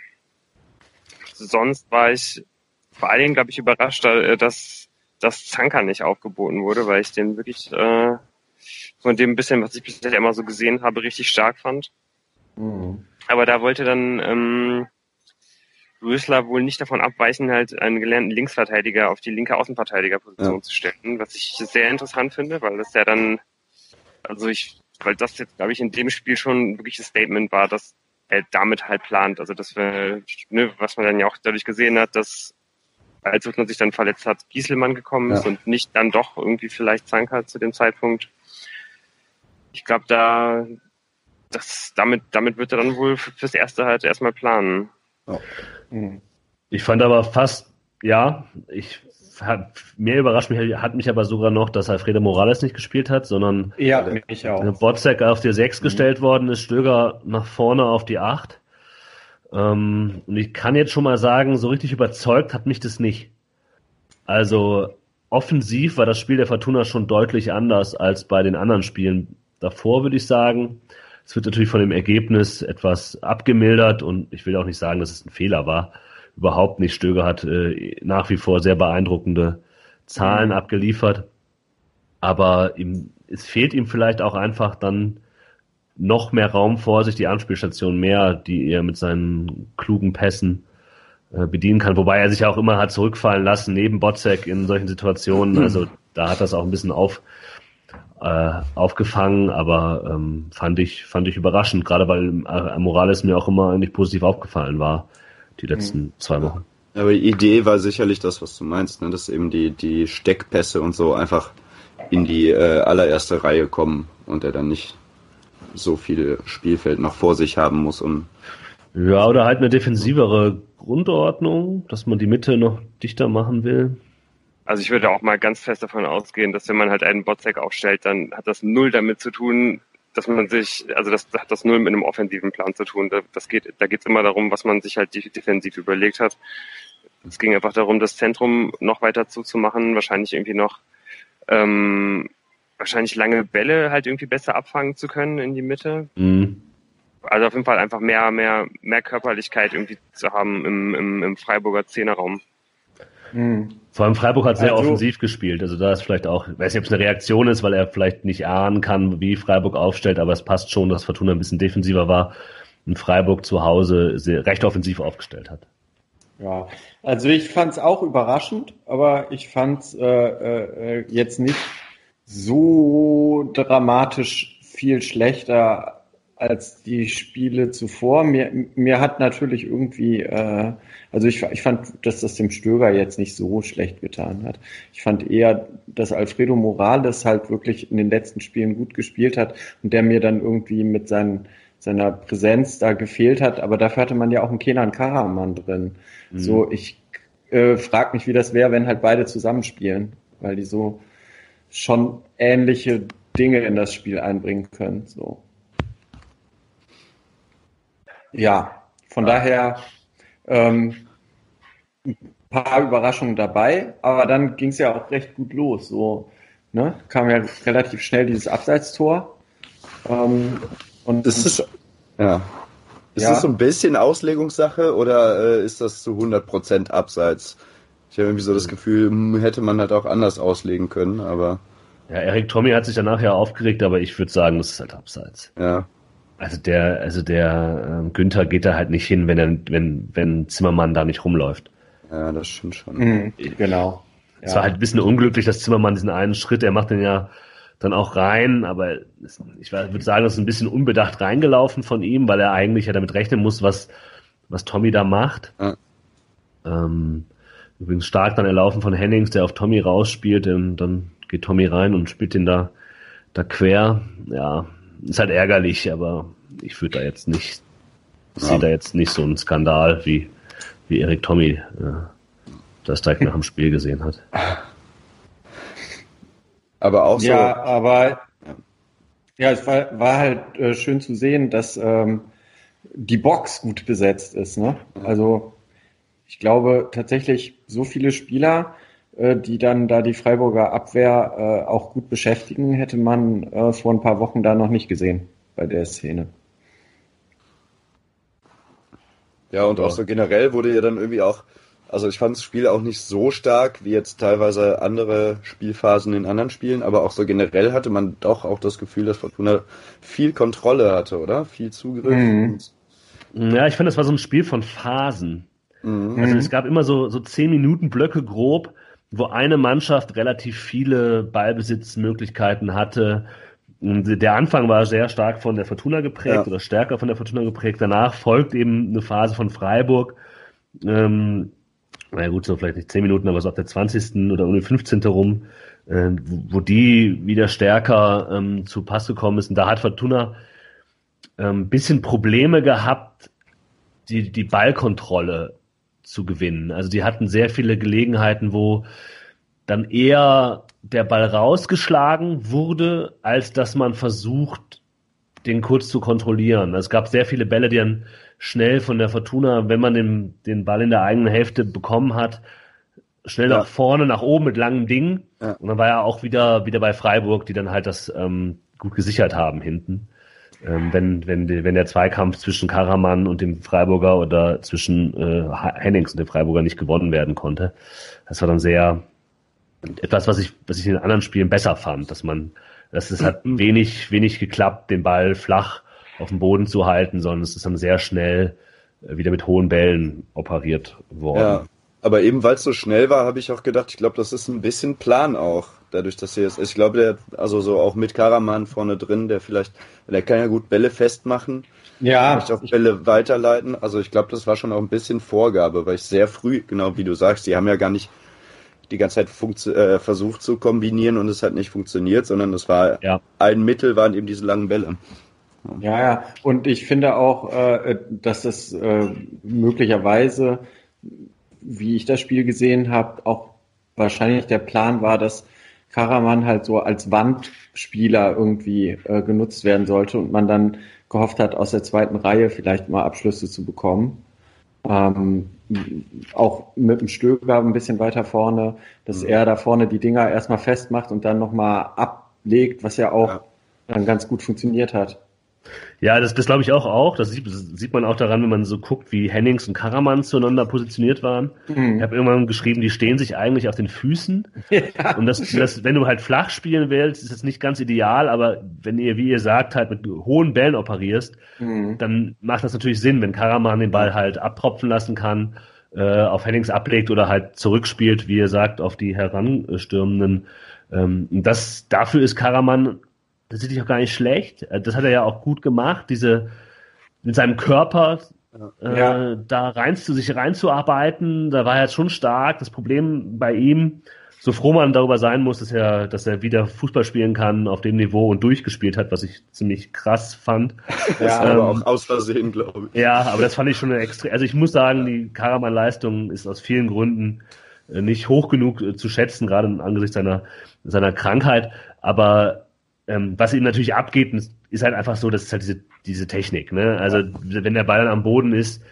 sonst war ich vor allen Dingen, glaube ich, überrascht, äh, dass, dass Zanka nicht aufgeboten wurde, weil ich den wirklich äh, von dem bisschen, was ich bisher immer so gesehen habe, richtig stark fand. Mhm. Aber da wollte dann ähm, Rösler wohl nicht davon abweichen, halt einen gelernten Linksverteidiger auf die linke Außenverteidigerposition ja. zu stellen, was ich sehr interessant finde, weil das ja dann, also ich, weil das jetzt, glaube ich, in dem Spiel schon wirklich ein Statement war, dass er damit halt plant. Also dass wir, ne, was man dann ja auch dadurch gesehen hat, dass als man sich dann verletzt hat, Gieselmann gekommen ist ja. und nicht dann doch irgendwie vielleicht Zanka zu dem Zeitpunkt. Ich glaube, da das, damit, damit wird er dann wohl fürs Erste halt erstmal planen.
Mhm. Ich fand aber fast, ja, ich hat, mehr überrascht mich, hat mich aber sogar noch, dass Alfredo Morales nicht gespielt hat, sondern
ja, mich auch.
Botzek auf die 6 mhm. gestellt worden ist, Stöger nach vorne auf die 8. Ähm, und ich kann jetzt schon mal sagen, so richtig überzeugt hat mich das nicht. Also offensiv war das Spiel der Fortuna schon deutlich anders als bei den anderen Spielen davor, würde ich sagen. Es wird natürlich von dem Ergebnis etwas abgemildert und ich will auch nicht sagen, dass es ein Fehler war. Überhaupt nicht. Stöger hat äh, nach wie vor sehr beeindruckende Zahlen abgeliefert. Aber ihm, es fehlt ihm vielleicht auch einfach dann noch mehr Raum vor sich, die Anspielstation mehr, die er mit seinen klugen Pässen äh, bedienen kann. Wobei er sich auch immer hat zurückfallen lassen, neben Botzek in solchen Situationen. Also da hat das auch ein bisschen auf, äh, aufgefangen, aber ähm, fand ich fand ich überraschend, gerade weil äh, Morales mir auch immer eigentlich positiv aufgefallen war die letzten mhm. zwei Wochen.
Aber die Idee war sicherlich das, was du meinst, ne? dass eben die die Steckpässe und so einfach in die äh, allererste Reihe kommen und er dann nicht so viel Spielfeld noch vor sich haben muss, um
ja, oder halt eine defensivere Grundordnung, dass man die Mitte noch dichter machen will.
Also ich würde auch mal ganz fest davon ausgehen, dass wenn man halt einen Botzek aufstellt, dann hat das null damit zu tun, dass man sich, also das hat das null mit einem offensiven Plan zu tun. Das geht, da geht es immer darum, was man sich halt defensiv überlegt hat. Es ging einfach darum, das Zentrum noch weiter zuzumachen, wahrscheinlich irgendwie noch ähm, wahrscheinlich lange Bälle halt irgendwie besser abfangen zu können in die Mitte. Mhm. Also auf jeden Fall einfach mehr, mehr, mehr Körperlichkeit irgendwie zu haben im, im, im Freiburger Zehnerraum.
Mhm. Vor allem Freiburg hat sehr also, offensiv gespielt. Also da ist vielleicht auch, ich weiß nicht, ob es eine Reaktion ist, weil er vielleicht nicht ahnen kann, wie Freiburg aufstellt, aber es passt schon, dass Fortuna ein bisschen defensiver war und Freiburg zu Hause sehr, recht offensiv aufgestellt hat.
Ja, also ich fand es auch überraschend, aber ich fand es äh, äh, jetzt nicht so dramatisch viel schlechter als die Spiele zuvor. Mir, mir hat natürlich irgendwie, äh, also ich, ich fand, dass das dem Stöger jetzt nicht so schlecht getan hat. Ich fand eher, dass Alfredo Morales halt wirklich in den letzten Spielen gut gespielt hat und der mir dann irgendwie mit seinen, seiner Präsenz da gefehlt hat. Aber dafür hatte man ja auch einen Kenan Karaman drin. Mhm. So, ich äh, frag mich, wie das wäre, wenn halt beide zusammenspielen, weil die so schon ähnliche Dinge in das Spiel einbringen können. So. Ja, von daher ähm, ein paar Überraschungen dabei, aber dann ging es ja auch recht gut los. So, ne? Kam ja relativ schnell dieses Abseitstor.
Ähm, und das ist ja. Ist ja. das so ein bisschen Auslegungssache oder äh, ist das zu 100% abseits? Ich habe irgendwie so das Gefühl, hm, hätte man halt auch anders auslegen können, aber.
Ja, Erik Tommy hat sich danach ja aufgeregt, aber ich würde sagen, das ist halt abseits.
Ja.
Also der, also der äh, Günther geht da halt nicht hin, wenn er, wenn, wenn Zimmermann da nicht rumläuft.
Ja, das stimmt schon.
Mhm, genau.
Es ja. war halt ein bisschen unglücklich, dass Zimmermann diesen einen Schritt, er macht den ja dann auch rein, aber ich würde sagen, das ist ein bisschen unbedacht reingelaufen von ihm, weil er eigentlich ja damit rechnen muss, was, was Tommy da macht. Ja. Ähm, übrigens stark dann erlaufen von Hennings, der auf Tommy rausspielt, und dann geht Tommy rein und spielt den da, da quer. Ja, ist halt ärgerlich, aber ich würde da jetzt nicht, ja. sehe da jetzt nicht so einen Skandal, wie, wie Erik Tommy äh, das direkt nach dem Spiel gesehen hat.
Aber auch so. Ja, aber ja, es war, war halt äh, schön zu sehen, dass ähm, die Box gut besetzt ist. Ne? Also ich glaube tatsächlich so viele Spieler, die dann da die Freiburger Abwehr äh, auch gut beschäftigen, hätte man äh, vor ein paar Wochen da noch nicht gesehen bei der Szene.
Ja, und auch so generell wurde ja dann irgendwie auch, also ich fand das Spiel auch nicht so stark wie jetzt teilweise andere Spielphasen in anderen Spielen, aber auch so generell hatte man doch auch das Gefühl, dass Fortuna viel Kontrolle hatte, oder? Viel Zugriff. Mhm.
Ja, ich fand, das war so ein Spiel von Phasen. Mhm. Also es gab immer so, so zehn Minuten Blöcke grob, wo eine Mannschaft relativ viele Ballbesitzmöglichkeiten hatte. Der Anfang war sehr stark von der Fortuna geprägt ja. oder stärker von der Fortuna geprägt. Danach folgt eben eine Phase von Freiburg. Ähm, naja gut, so vielleicht nicht 10 Minuten, aber so ab der 20. oder um den 15. rum, äh, wo die wieder stärker ähm, zu Pass gekommen ist. Und da hat Fortuna ein ähm, bisschen Probleme gehabt, die, die Ballkontrolle zu gewinnen. Also die hatten sehr viele Gelegenheiten, wo dann eher der Ball rausgeschlagen wurde, als dass man versucht, den kurz zu kontrollieren. Es gab sehr viele Bälle, die dann schnell von der Fortuna, wenn man den, den Ball in der eigenen Hälfte bekommen hat, schnell ja. nach vorne, nach oben mit langem Ding. Ja. Und dann war er auch wieder, wieder bei Freiburg, die dann halt das ähm, gut gesichert haben hinten ähm, wenn, wenn, wenn der Zweikampf zwischen Karaman und dem Freiburger oder zwischen äh, Hennings und dem Freiburger nicht gewonnen werden konnte. Das war dann sehr etwas, was ich, was ich in den anderen Spielen besser fand, dass man, dass es hat mhm. wenig, wenig geklappt, den Ball flach auf dem Boden zu halten, sondern es ist dann sehr schnell äh, wieder mit hohen Bällen operiert worden. Ja,
aber eben weil es so schnell war, habe ich auch gedacht, ich glaube, das ist ein bisschen Plan auch dadurch, dass er jetzt, ich glaube, der, also so auch mit Karaman vorne drin, der vielleicht, der kann ja gut Bälle festmachen.
Ja.
Vielleicht auch Bälle weiterleiten. Also ich glaube, das war schon auch ein bisschen Vorgabe, weil ich sehr früh, genau wie du sagst, die haben ja gar nicht die ganze Zeit äh, versucht zu kombinieren und es hat nicht funktioniert, sondern das war ja. ein Mittel waren eben diese langen Bälle.
Ja, ja. Und ich finde auch, äh, dass das äh, möglicherweise, wie ich das Spiel gesehen habe, auch wahrscheinlich der Plan war, dass Karaman halt so als Wandspieler irgendwie äh, genutzt werden sollte und man dann gehofft hat, aus der zweiten Reihe vielleicht mal Abschlüsse zu bekommen. Ähm, auch mit dem Stöger ein bisschen weiter vorne, dass mhm. er da vorne die Dinger erstmal festmacht und dann nochmal ablegt, was ja auch ja. dann ganz gut funktioniert hat.
Ja, das, das glaube ich auch auch. Das sieht, das sieht man auch daran, wenn man so guckt, wie Hennings und Karaman zueinander positioniert waren. Mhm. Ich habe irgendwann geschrieben, die stehen sich eigentlich auf den Füßen. Ja. Und das, das, wenn du halt flach spielen willst, ist das nicht ganz ideal, aber wenn ihr, wie ihr sagt, halt mit hohen Bällen operierst, mhm. dann macht das natürlich Sinn, wenn Karaman den Ball halt abtropfen lassen kann, äh, auf Hennings ablegt oder halt zurückspielt, wie ihr sagt, auf die heranstürmenden. Ähm, das, dafür ist Karaman das ist auch gar nicht schlecht. Äh, das hat er ja auch gut gemacht, diese mit seinem Körper ja. äh, da rein zu sich reinzuarbeiten. Da war er jetzt schon stark. Das Problem bei ihm, so froh man darüber sein muss, dass er, dass er wieder Fußball spielen kann auf dem Niveau und durchgespielt hat, was ich ziemlich krass fand.
Ja, ähm, aber auch aus Versehen, glaube
ich. Ja, aber das fand ich schon extrem. Also ich muss sagen, die Karaman-Leistung ist aus vielen Gründen äh, nicht hoch genug äh, zu schätzen, gerade angesichts seiner, seiner Krankheit. Aber ähm, was ihm natürlich abgeht, ist halt einfach so, dass es halt diese, diese Technik. Ne? Also wenn der Ball dann am Boden ist,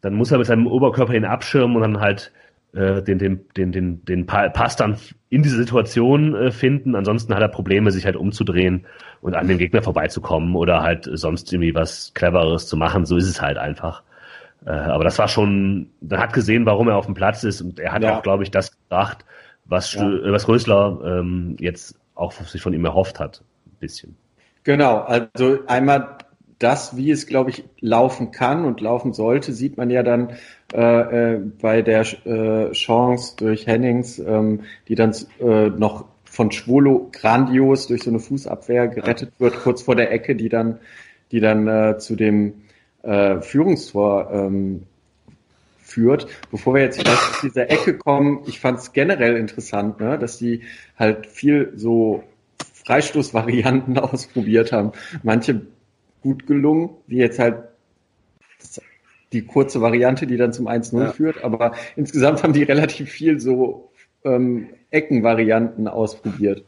dann muss er mit seinem Oberkörper ihn abschirmen und dann halt äh, den, den, den, den, den Pass dann in diese Situation äh, finden. Ansonsten hat er Probleme, sich halt umzudrehen und an dem Gegner vorbeizukommen oder halt sonst irgendwie was Cleveres zu machen. So ist es halt einfach. Äh, aber das war schon, man hat gesehen, warum er auf dem Platz ist und er hat ja. auch, glaube ich, das gebracht, was, ja. was Rösler ähm, jetzt auch sich von ihm erhofft hat. Ein bisschen.
Genau, also einmal das, wie es, glaube ich, laufen kann und laufen sollte, sieht man ja dann äh, äh, bei der äh, Chance durch Hennings, ähm, die dann äh, noch von Schwolo grandios durch so eine Fußabwehr gerettet wird, kurz vor der Ecke, die dann, die dann äh, zu dem äh, Führungstor ähm, führt. Bevor wir jetzt vielleicht zu dieser Ecke kommen, ich fand es generell interessant, ne, dass die halt viel so Freistoßvarianten ausprobiert haben. Manche gut gelungen, wie jetzt halt die kurze Variante, die dann zum 1-0 ja. führt, aber insgesamt haben die relativ viel so ähm, Eckenvarianten ausprobiert.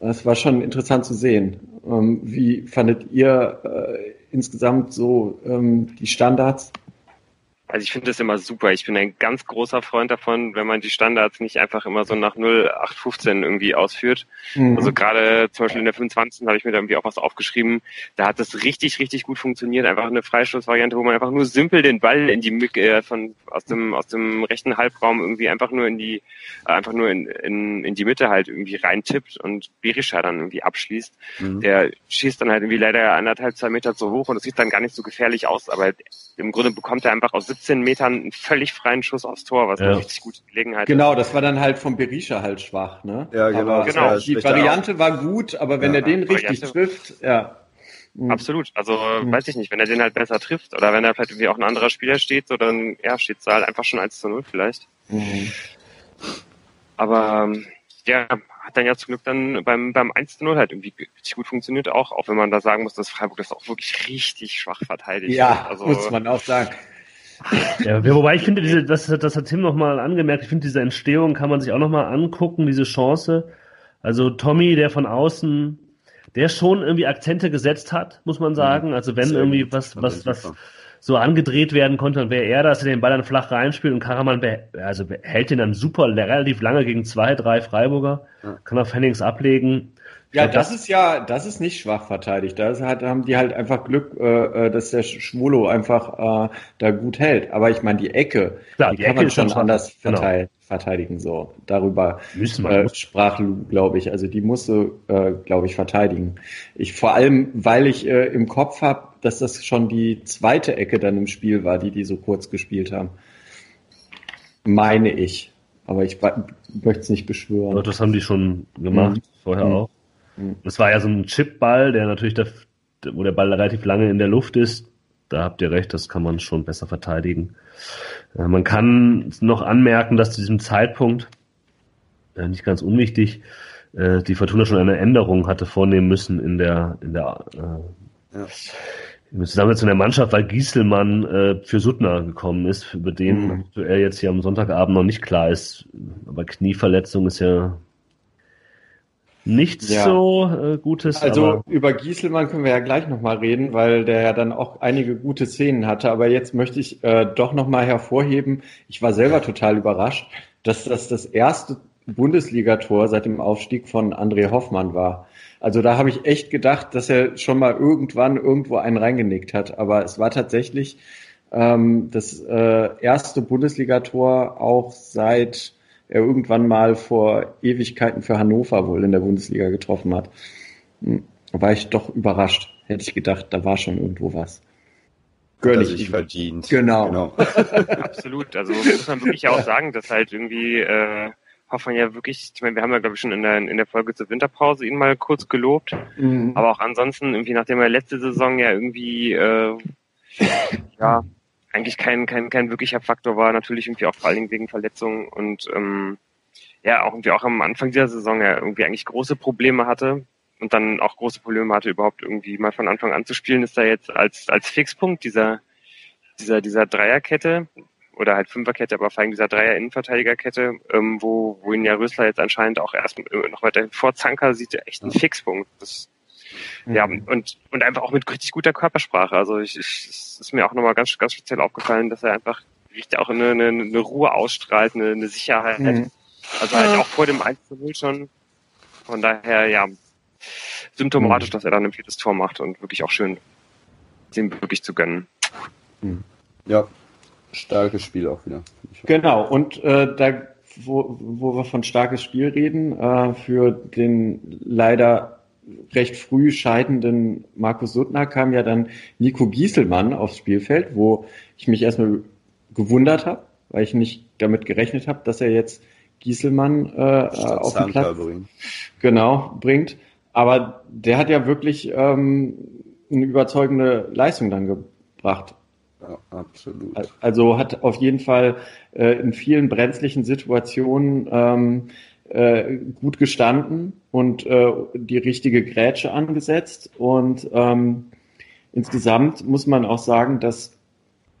Das war schon interessant zu sehen. Ähm, wie fandet ihr äh, insgesamt so ähm, die Standards?
Also ich finde das immer super. Ich bin ein ganz großer Freund davon, wenn man die Standards nicht einfach immer so nach 0815 irgendwie ausführt. Mhm. Also gerade zum Beispiel in der 25 habe ich mir da irgendwie auch was aufgeschrieben. Da hat das richtig, richtig gut funktioniert. Einfach eine Freistoßvariante, wo man einfach nur simpel den Ball in die äh, von aus dem aus dem rechten Halbraum irgendwie einfach nur in die äh, einfach nur in, in, in die Mitte halt irgendwie reintippt und Berisha dann irgendwie abschließt. Mhm. Der schießt dann halt irgendwie leider anderthalb, zwei Meter zu hoch und das sieht dann gar nicht so gefährlich aus, aber im Grunde bekommt er einfach aus 17 Metern einen völlig freien Schuss aufs Tor, was ja. eine richtig gute Gelegenheit
Genau, das war dann halt vom Berisha halt schwach, ne?
Ja, genau. Aber genau.
Die Variante auch. war gut, aber wenn ja, er den richtig Variante. trifft, ja.
Mhm. Absolut. Also mhm. weiß ich nicht, wenn er den halt besser trifft oder wenn er vielleicht irgendwie auch ein anderer Spieler steht, so dann ja, steht es halt einfach schon 1 zu 0 vielleicht. Mhm. Aber ja, hat dann ja zum Glück dann beim, beim 1-0 halt irgendwie richtig gut funktioniert auch, auch wenn man da sagen muss, dass Freiburg das auch wirklich richtig schwach verteidigt.
Ja, also, muss man auch sagen.
Ja, wobei ich finde, diese, das, das hat Tim nochmal angemerkt, ich finde, diese Entstehung kann man sich auch nochmal angucken, diese Chance. Also Tommy, der von außen, der schon irgendwie Akzente gesetzt hat, muss man sagen. Also wenn irgendwie was, was, was, so angedreht werden konnte, dann wäre er das, der den Ball dann flach reinspielt und Karaman also hält den dann super relativ lange gegen zwei, drei Freiburger, kann auf Hennings ablegen.
Ja, das, das, ist ja, das ist nicht schwach verteidigt. Da halt, haben die halt einfach Glück, äh, äh, dass der Schwulo einfach äh, da gut hält. Aber ich meine, die Ecke, Klar, die, die kann Ecke man schon anders verteilt, genau. verteidigen. So darüber
Müssen äh,
sprach glaube ich. Also die musste, äh, glaube ich, verteidigen. Ich vor allem, weil ich äh, im Kopf habe, dass das schon die zweite Ecke dann im Spiel war, die die so kurz gespielt haben. Meine ich. Aber ich möchte es nicht beschwören. Aber
das haben die schon gemacht, mhm. vorher mhm. auch. Das war ja so ein Chipball, der natürlich, der, wo der Ball relativ lange in der Luft ist. Da habt ihr recht, das kann man schon besser verteidigen. Äh, man kann noch anmerken, dass zu diesem Zeitpunkt, äh, nicht ganz unwichtig, äh, die Fortuna schon eine Änderung hatte vornehmen müssen in der, in der ja. in der Zusammensetzung der Mannschaft, weil Gieselmann für Suttner gekommen ist, über den mhm. er jetzt hier am Sonntagabend noch nicht klar ist. Aber Knieverletzung ist ja nichts ja. so äh, Gutes.
Also über Gieselmann können wir ja gleich nochmal reden, weil der ja dann auch einige gute Szenen hatte. Aber jetzt möchte ich äh, doch nochmal hervorheben, ich war selber total überrascht, dass das das erste Bundesligator seit dem Aufstieg von André Hoffmann war. Also da habe ich echt gedacht, dass er schon mal irgendwann irgendwo einen reingenickt hat. Aber es war tatsächlich ähm, das äh, erste Bundesligator auch seit er irgendwann mal vor Ewigkeiten für Hannover wohl in der Bundesliga getroffen hat. Hm, war ich doch überrascht. Hätte ich gedacht, da war schon irgendwo was.
Gönn ich sich verdient.
Genau. genau.
Absolut. Also muss man wirklich auch sagen, dass halt irgendwie äh, Hoffmann ja wirklich, ich meine, wir haben ja glaube ich schon in der, in der Folge zur Winterpause ihn mal kurz gelobt, mhm. aber auch ansonsten irgendwie, nachdem er letzte Saison ja irgendwie äh, ja eigentlich kein, kein, kein wirklicher Faktor war, natürlich irgendwie auch vor allen Dingen wegen Verletzungen und ähm, ja, auch irgendwie auch am Anfang dieser Saison ja irgendwie eigentlich große Probleme hatte und dann auch große Probleme hatte, überhaupt irgendwie mal von Anfang an zu spielen, ist da jetzt als, als Fixpunkt dieser, dieser, dieser Dreierkette oder halt Fünferkette, aber vor allem dieser Dreier-Innenverteidigerkette, ähm, wo, wo ihn ja Rösler jetzt anscheinend auch erst noch weiter vor Zanker sieht, echt ein Fixpunkt. Das. Ja, und, und einfach auch mit richtig guter Körpersprache. Also ich, ich es ist mir auch nochmal ganz, ganz speziell aufgefallen, dass er einfach richtig auch eine, eine, eine Ruhe ausstrahlt, eine, eine Sicherheit. Mhm. Also halt auch vor dem 1 zu 0 schon. Von daher, ja, symptomatisch, mhm. dass er dann ein viertes Tor macht und wirklich auch schön, dem wirklich zu gönnen.
Mhm. Ja, starkes Spiel auch wieder.
Genau, und äh, da, wo, wo wir von starkes Spiel reden, äh, für den leider recht früh scheidenden Markus Suttner kam ja dann Nico Gieselmann aufs Spielfeld, wo ich mich erstmal gewundert habe, weil ich nicht damit gerechnet habe, dass er jetzt Gieselmann äh, auf den Platz bringen. genau bringt. Aber der hat ja wirklich ähm, eine überzeugende Leistung dann gebracht.
Ja, absolut.
Also hat auf jeden Fall äh, in vielen brenzlichen Situationen ähm, äh, gut gestanden und äh, die richtige Grätsche angesetzt. Und ähm, insgesamt muss man auch sagen, dass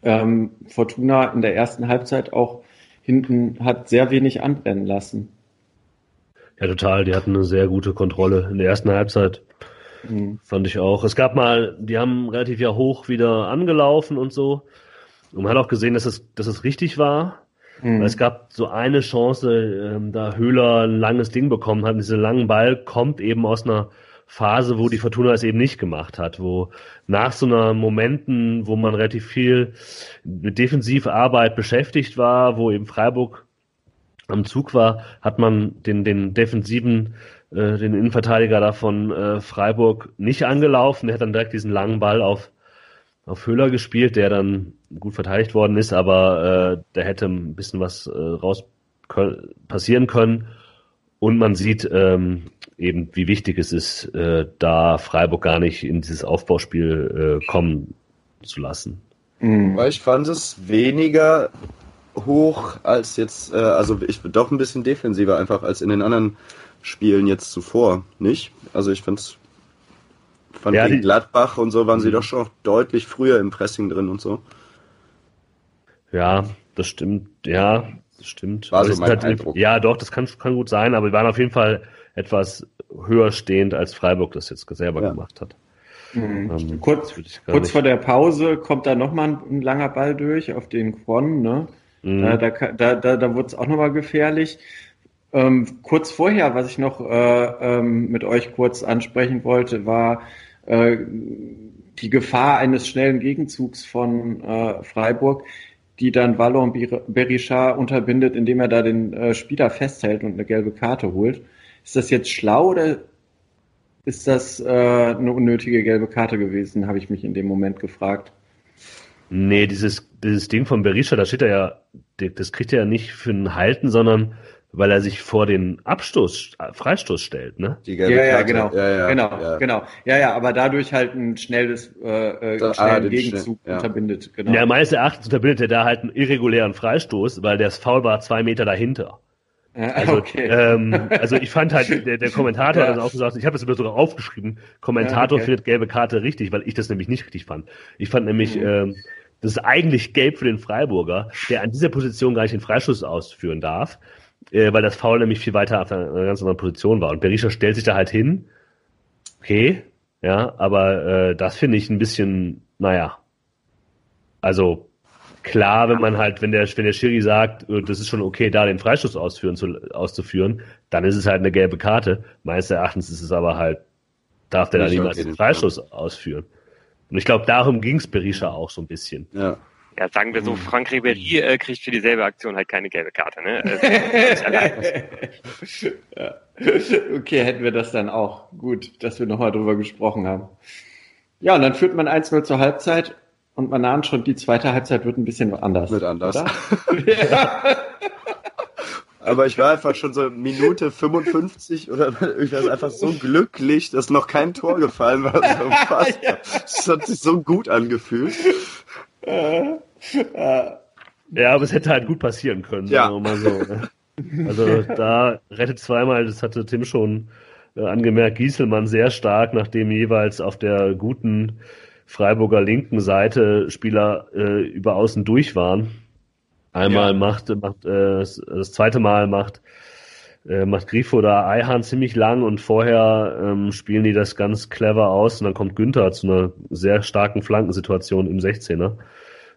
ähm, Fortuna in der ersten Halbzeit auch hinten hat sehr wenig anbrennen lassen.
Ja, total. Die hatten eine sehr gute Kontrolle in der ersten Halbzeit. Mhm. Fand ich auch. Es gab mal, die haben relativ ja hoch wieder angelaufen und so. Und man hat auch gesehen, dass es, dass es richtig war. Mhm. Es gab so eine Chance, ähm, da Höhler ein langes Ding bekommen hat. Und dieser langen Ball kommt eben aus einer Phase, wo die Fortuna es eben nicht gemacht hat, wo nach so einer Momenten, wo man relativ viel mit Defensivarbeit beschäftigt war, wo eben Freiburg am Zug war, hat man den, den defensiven, äh, den Innenverteidiger da von äh, Freiburg nicht angelaufen. Der hat dann direkt diesen langen Ball auf, auf Höhler gespielt, der dann gut verteidigt worden ist, aber äh, da hätte ein bisschen was äh, raus können, passieren können. Und man sieht ähm, eben, wie wichtig es ist, äh, da Freiburg gar nicht in dieses Aufbauspiel äh, kommen zu lassen.
Mhm. Ich fand es weniger hoch als jetzt, äh, also ich bin doch ein bisschen defensiver einfach als in den anderen Spielen jetzt zuvor, nicht? Also ich fand's fand ja, gegen Gladbach und so waren sie mhm. doch schon deutlich früher im Pressing drin und so.
Ja, das stimmt, ja, das stimmt.
War so mein halt, Eindruck.
Ja, doch, das kann, kann gut sein, aber wir waren auf jeden Fall etwas höher stehend, als Freiburg das jetzt selber ja. gemacht hat.
Mhm. Ähm, kurz kurz vor der Pause kommt da nochmal ein, ein langer Ball durch auf den Quon, ne? Mhm. Äh, da, da, da, da wurde es auch nochmal gefährlich. Ähm, kurz vorher, was ich noch äh, ähm, mit euch kurz ansprechen wollte, war äh, die Gefahr eines schnellen Gegenzugs von äh, Freiburg, die dann Wallon Berisha unterbindet, indem er da den äh, Spieler festhält und eine gelbe Karte holt. Ist das jetzt schlau oder ist das äh, eine unnötige gelbe Karte gewesen, habe ich mich in dem Moment gefragt.
Nee, dieses, dieses Ding von Berisha, da steht er ja, das kriegt er ja nicht für ein Halten, sondern weil er sich vor den Abstoß, Freistoß stellt, ne?
Die gelbe ja, ja, genau, ja, ja, genau, ja. genau. Ja, ja, aber dadurch halt ein schnelles, äh, da, schnellen ah, Gegenzug schnell, ja. unterbindet,
genau. Ja, meines Erachtens unterbindet er da halt einen irregulären Freistoß, weil der Foul war zwei Meter dahinter. Also, okay. ähm, also ich fand halt, der, der Kommentator ja. hat das auch gesagt, ich habe das sogar aufgeschrieben, Kommentator ja, okay. findet gelbe Karte richtig, weil ich das nämlich nicht richtig fand. Ich fand nämlich, mhm. ähm, das ist eigentlich gelb für den Freiburger, der an dieser Position gar nicht den Freischuss ausführen darf, äh, weil das Foul nämlich viel weiter auf einer, ganz anderen Position war. Und Berisha stellt sich da halt hin, okay, ja, aber äh, das finde ich ein bisschen, naja, also klar, wenn man halt, wenn der, wenn der Schiri sagt, äh, das ist schon okay, da den Freistoß ausführen zu, auszuführen, dann ist es halt eine gelbe Karte. Meines Erachtens ist es aber halt, darf der da niemals den Freistoß ausführen. Und ich glaube, darum ging's Berisha auch so ein bisschen.
Ja. Ja, sagen wir so, hm. Frank Ribéry äh, kriegt für dieselbe Aktion halt keine gelbe Karte, ne?
ja. Okay, hätten wir das dann auch. Gut, dass wir nochmal drüber gesprochen haben. Ja, und dann führt man 1-0 zur Halbzeit und man ahnt schon, die zweite Halbzeit wird ein bisschen anders.
Wird anders. Aber ich war einfach schon so Minute 55 oder irgendwas einfach so glücklich, dass noch kein Tor gefallen war. Ja. Das hat sich so gut angefühlt.
ja, aber es hätte halt gut passieren können,
ja.
sagen wir mal so. Ne? Also da rettet zweimal, das hatte Tim schon äh, angemerkt, Gieselmann sehr stark, nachdem jeweils auf der guten Freiburger linken Seite Spieler äh, über außen durch waren. Einmal ja. macht, macht äh, das zweite Mal macht äh, macht Grifo da Eihahn ziemlich lang und vorher ähm, spielen die das ganz clever aus und dann kommt Günther zu einer sehr starken Flankensituation im 16er.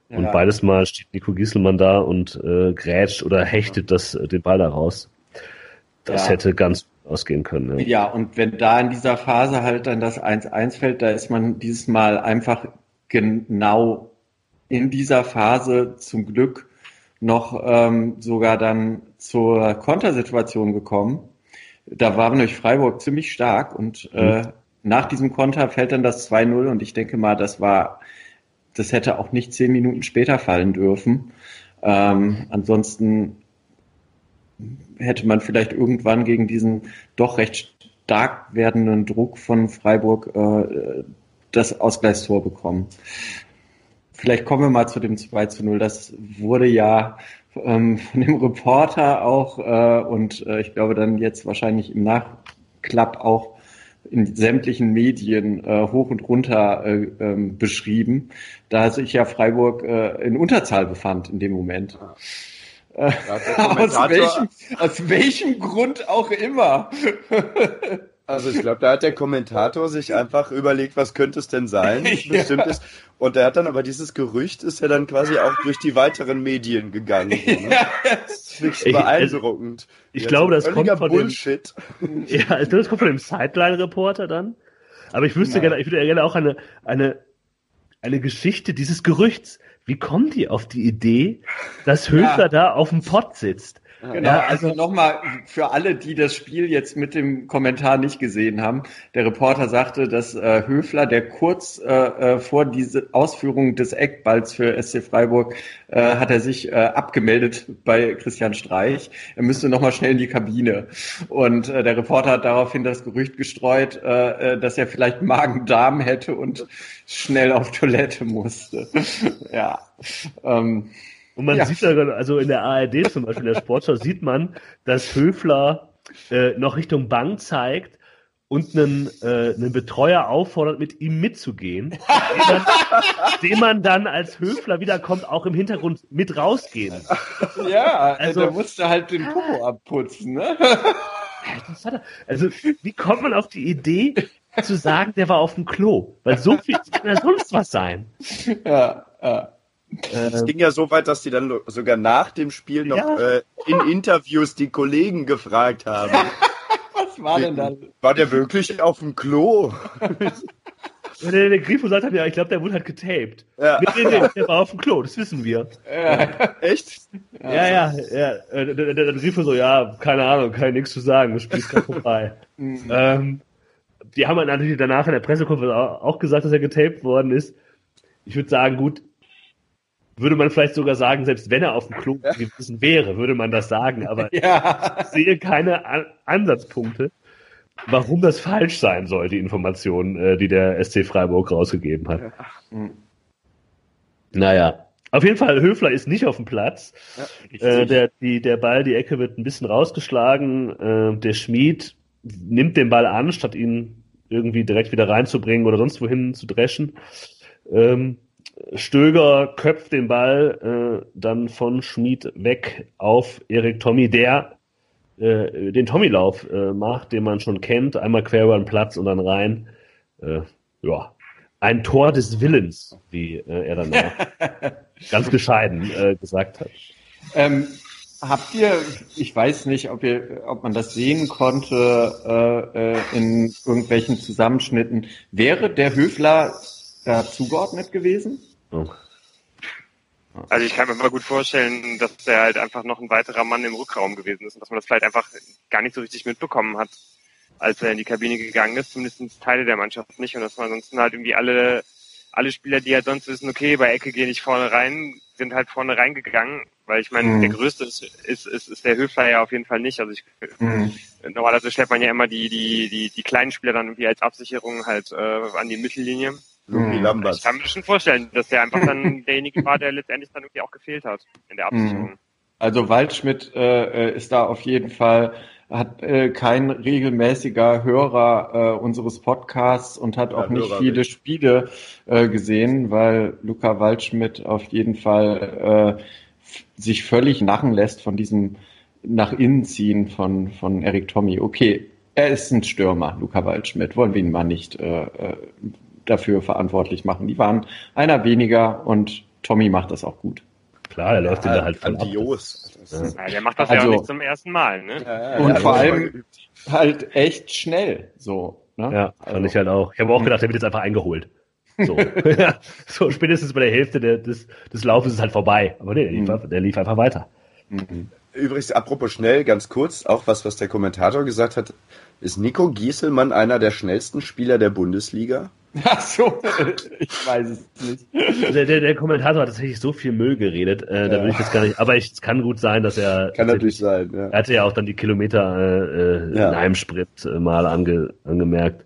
Und ja. beides Mal steht Nico Gieselmann da und äh, grätscht oder hechtet das, äh, den Ball da raus. Das ja. hätte ganz ausgehen können.
Ja. ja, und wenn da in dieser Phase halt dann das 1-1 fällt, da ist man dieses Mal einfach genau in dieser Phase zum Glück noch ähm, sogar dann zur Kontersituation gekommen. Da war nämlich Freiburg ziemlich stark und äh, mhm. nach diesem Konter fällt dann das 2-0 und ich denke mal, das war, das hätte auch nicht zehn Minuten später fallen dürfen. Ähm, ansonsten hätte man vielleicht irgendwann gegen diesen doch recht stark werdenden Druck von Freiburg äh, das Ausgleichstor bekommen. Vielleicht kommen wir mal zu dem 2 zu 0. Das wurde ja ähm, von dem Reporter auch äh, und äh, ich glaube dann jetzt wahrscheinlich im Nachklapp auch in sämtlichen Medien äh, hoch und runter äh, ähm, beschrieben, da sich ja Freiburg äh, in Unterzahl befand in dem Moment. Äh, aus, welchem, aus welchem Grund auch immer.
Also ich glaube, da hat der Kommentator sich einfach überlegt, was könnte es denn sein, bestimmtes. Ja. Und er hat dann aber dieses Gerücht ist ja dann quasi auch durch die weiteren Medien gegangen. So, ne? ja. Das ist wirklich ich, beeindruckend.
Ich, ich glaube, das kommt von Bullshit. Dem, ja, ich glaube, das kommt von dem Sideline-Reporter dann. Aber ich wüsste ja. gerne, ich würde gerne auch eine, eine, eine Geschichte dieses Gerüchts. Wie kommen die auf die Idee, dass Höfler ja. da auf dem Pott sitzt?
Genau, ja, also, also nochmal für alle, die das Spiel jetzt mit dem Kommentar nicht gesehen haben. Der Reporter sagte, dass äh, Höfler, der kurz äh, äh vor diese Ausführung des Eckballs für SC Freiburg, äh, hat er sich äh, abgemeldet bei Christian Streich. Er müsste nochmal schnell in die Kabine. Und äh, der Reporter hat daraufhin das Gerücht gestreut, äh, äh dass er vielleicht Magen-Darm hätte und schnell auf Toilette musste. ja. Ähm,
und man ja. sieht da, also in der ARD zum Beispiel, in der Sportschau, sieht man, dass Höfler äh, noch Richtung Bank zeigt und einen, äh, einen Betreuer auffordert, mit ihm mitzugehen, den man, den man dann als Höfler wiederkommt, auch im Hintergrund mit rausgehen.
Ja, also der musste halt den Popo abputzen, ne?
Also, wie kommt man auf die Idee, zu sagen, der war auf dem Klo? Weil so viel kann ja sonst was sein.
Ja, ja.
Es ging ja so weit, dass die dann sogar nach dem Spiel noch ja. äh, in Interviews die Kollegen gefragt haben.
Was war denn dann?
War der wirklich auf dem Klo?
Ja, der, der Grifo sagt ja, ich glaube, der wurde halt getaped. Ja. Nee, nee, nee, der war auf dem Klo, das wissen wir.
Ja. Echt?
Ja, ja, ja. Äh, der, der, der Grifo so, ja, keine Ahnung, kann ich nichts zu sagen, das Spiel ist gerade vorbei. Mhm. ähm, die haben halt natürlich danach in der Pressekonferenz auch gesagt, dass er getaped worden ist. Ich würde sagen, gut, würde man vielleicht sogar sagen, selbst wenn er auf dem Klo gewesen wäre, würde man das sagen, aber ja. ich sehe keine An Ansatzpunkte, warum das falsch sein soll, die Information, äh, die der SC Freiburg rausgegeben hat. Ja. Naja. Auf jeden Fall, Höfler ist nicht auf dem Platz. Ja, äh, der, die, der Ball, die Ecke wird ein bisschen rausgeschlagen. Äh, der Schmied nimmt den Ball an, statt ihn irgendwie direkt wieder reinzubringen oder sonst wohin zu dreschen. Ähm, Stöger köpft den Ball äh, dann von Schmid weg auf Erik Tommy, der äh, den Tommy-Lauf äh, macht, den man schon kennt. Einmal quer über den Platz und dann rein. Äh, ja, ein Tor des Willens, wie äh, er dann ganz bescheiden äh, gesagt hat.
Ähm, habt ihr, ich weiß nicht, ob ihr, ob man das sehen konnte in irgendwelchen Zusammenschnitten, wäre der Höfler da zugeordnet gewesen?
Also ich kann mir mal gut vorstellen, dass der halt einfach noch ein weiterer Mann im Rückraum gewesen ist und dass man das vielleicht einfach gar nicht so richtig mitbekommen hat, als er in die Kabine gegangen ist, zumindest Teile der Mannschaft nicht und dass man ansonsten halt irgendwie alle, alle Spieler, die halt sonst wissen, okay, bei Ecke gehe ich vorne rein, sind halt vorne reingegangen, weil ich meine, mhm. der größte ist, ist, ist, ist der Höfler ja auf jeden Fall nicht. Also ich mhm. normalerweise schleppt man ja immer die, die, die, die kleinen Spieler dann irgendwie als Absicherung halt äh, an die Mittellinie. Luki hm. Lamberts. Ich kann mir schon vorstellen, dass der einfach dann derjenige war, der letztendlich dann irgendwie auch gefehlt hat in der Absicherung. Hm.
Also Waldschmidt äh, äh, ist da auf jeden Fall hat äh, kein regelmäßiger Hörer äh, unseres Podcasts und hat auch ja, nicht Hörer viele Spiele äh, gesehen, weil Luca Waldschmidt auf jeden Fall äh, sich völlig nachen lässt von diesem nach innen ziehen von, von Erik Tommy. Okay, er ist ein Stürmer, Luca Waldschmidt. Wollen wir ihn mal nicht äh, äh dafür verantwortlich machen. Die waren einer weniger und Tommy macht das auch gut.
Klar, er läuft ja, da halt voll
Antios. ab. Ja. der macht das also, ja auch also nicht zum ersten Mal. Ne?
Ja, und vor allem halt echt schnell. So,
ne? Ja, fand also. ich halt auch. Ich habe auch gedacht, der wird jetzt einfach eingeholt. So, so spätestens bei der Hälfte der, des, des Laufes ist halt vorbei. Aber nee, der lief, mhm. der lief einfach weiter.
Mhm. Übrigens, apropos schnell, ganz kurz, auch was, was der Kommentator gesagt hat. Ist Nico Gieselmann einer der schnellsten Spieler der Bundesliga?
Ach so, ich weiß es nicht.
Der, der, der Kommentator hat tatsächlich so viel Müll geredet, äh, ja. da will ich das gar nicht. Aber ich, es kann gut sein, dass er.
Kann natürlich sein, ja.
Er hatte ja auch dann die Kilometer äh, ja. in einem Sprint äh, mal ange, angemerkt.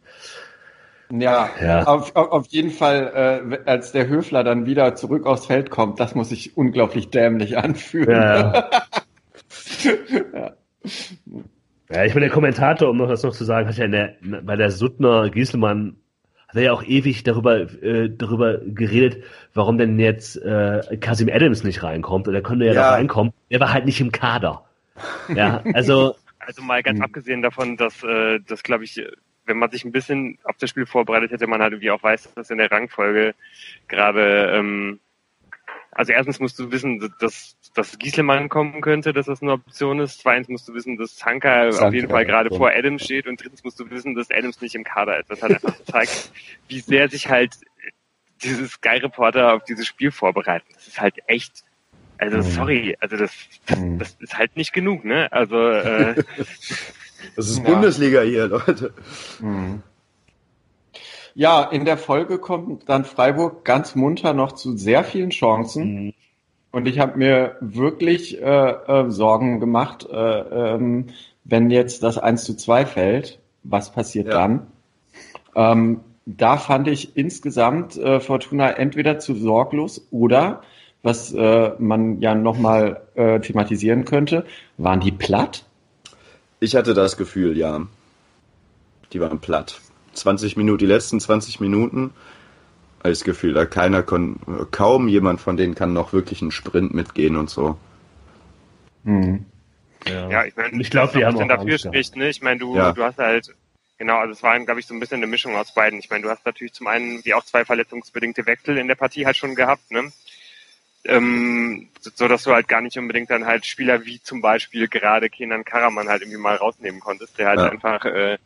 Ja, ja. Auf, auf jeden Fall, äh, als der Höfler dann wieder zurück aufs Feld kommt, das muss sich unglaublich dämlich anfühlen. Ja.
ja. ja. ich meine, der Kommentator, um noch das noch zu sagen, hat ja der, bei der Suttner Gieselmann hat er ja auch ewig darüber, äh, darüber geredet, warum denn jetzt äh, Kasim Adams nicht reinkommt. Oder konnte ja, ja. doch reinkommen. Er war halt nicht im Kader. Ja, also.
Also mal ganz hm. abgesehen davon, dass, äh, das glaube ich, wenn man sich ein bisschen auf das Spiel vorbereitet hätte, man halt irgendwie auch weiß, dass in der Rangfolge gerade ähm, also erstens musst du wissen, dass, dass Gieslemann kommen könnte, dass das eine Option ist. Zweitens musst du wissen, dass Tanker auf jeden Fall gerade vor Adams steht. Und drittens musst du wissen, dass Adams nicht im Kader ist. Das hat einfach gezeigt, wie sehr sich halt dieses Sky Reporter auf dieses Spiel vorbereiten. Das ist halt echt, also mhm. sorry, also das, das, mhm. das ist halt nicht genug, ne? Also äh,
das ist ja. Bundesliga hier, Leute.
Mhm. Ja, in der Folge kommt dann Freiburg ganz munter noch zu sehr vielen Chancen. Mhm. Und ich habe mir wirklich äh, äh, Sorgen gemacht, äh, ähm, wenn jetzt das 1 zu 2 fällt, was passiert ja. dann? Ähm, da fand ich insgesamt äh, Fortuna entweder zu sorglos oder, was äh, man ja nochmal äh, thematisieren könnte, waren die platt?
Ich hatte das Gefühl, ja. Die waren platt. 20 Minuten, die letzten 20 Minuten, habe ich das Gefühl, da keiner kann, kaum jemand von denen kann noch wirklich einen Sprint mitgehen und so.
Mhm. Ja. ja, ich meine, ich glaube, die haben auch dafür spricht, ne? Ich meine, du, ja. du hast halt, genau, also es war, glaube ich, so ein bisschen eine Mischung aus beiden. Ich meine, du hast natürlich zum einen wie auch zwei verletzungsbedingte Wechsel in der Partie halt schon gehabt, ne? Ähm, so dass du halt gar nicht unbedingt dann halt Spieler wie zum Beispiel gerade Kenan Karaman halt irgendwie mal rausnehmen konntest, der halt ja. einfach äh,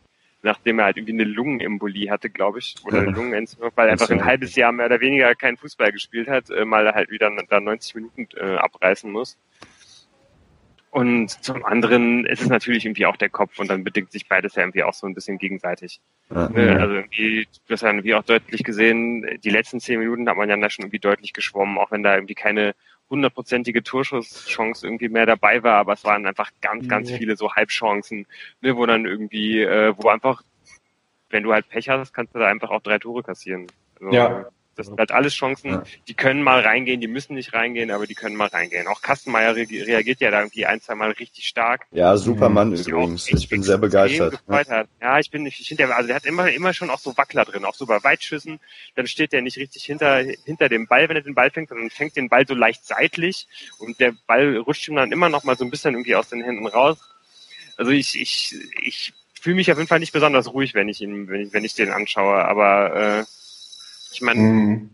nachdem er halt irgendwie eine Lungenembolie hatte, glaube ich, oder eine Lungenentzündung, weil er einfach ein halbes Jahr mehr oder weniger keinen Fußball gespielt hat, äh, mal halt wieder da 90 Minuten äh, abreißen muss. Und zum anderen ist es natürlich irgendwie auch der Kopf und dann bedingt sich beides ja irgendwie auch so ein bisschen gegenseitig. Ja. Ne, also irgendwie, du hast ja irgendwie auch deutlich gesehen, die letzten zehn Minuten hat man ja da schon irgendwie deutlich geschwommen, auch wenn da irgendwie keine hundertprozentige Torschusschance irgendwie mehr dabei war, aber es waren einfach ganz, ganz viele so Halbchancen, ne, wo dann irgendwie, äh, wo einfach, wenn du halt Pech hast, kannst du da einfach auch drei Tore kassieren. Also, ja. Das sind halt alles Chancen, ja. die können mal reingehen, die müssen nicht reingehen, aber die können mal reingehen. Auch Kastenmeier reagiert ja da irgendwie ein, zwei Mal richtig stark.
Ja, Supermann mhm. übrigens. Ich bin sehr begeistert.
Ja. ja, ich bin, ich finde, also der hat immer, immer schon auch so Wackler drin, auch so bei Weitschüssen. Dann steht der nicht richtig hinter, hinter dem Ball, wenn er den Ball fängt, sondern fängt den Ball so leicht seitlich und der Ball rutscht ihm dann immer noch mal so ein bisschen irgendwie aus den Händen raus. Also ich, ich, ich fühle mich auf jeden Fall nicht besonders ruhig, wenn ich ihn, wenn ich, wenn ich den anschaue, aber, äh, ich meine. Mhm.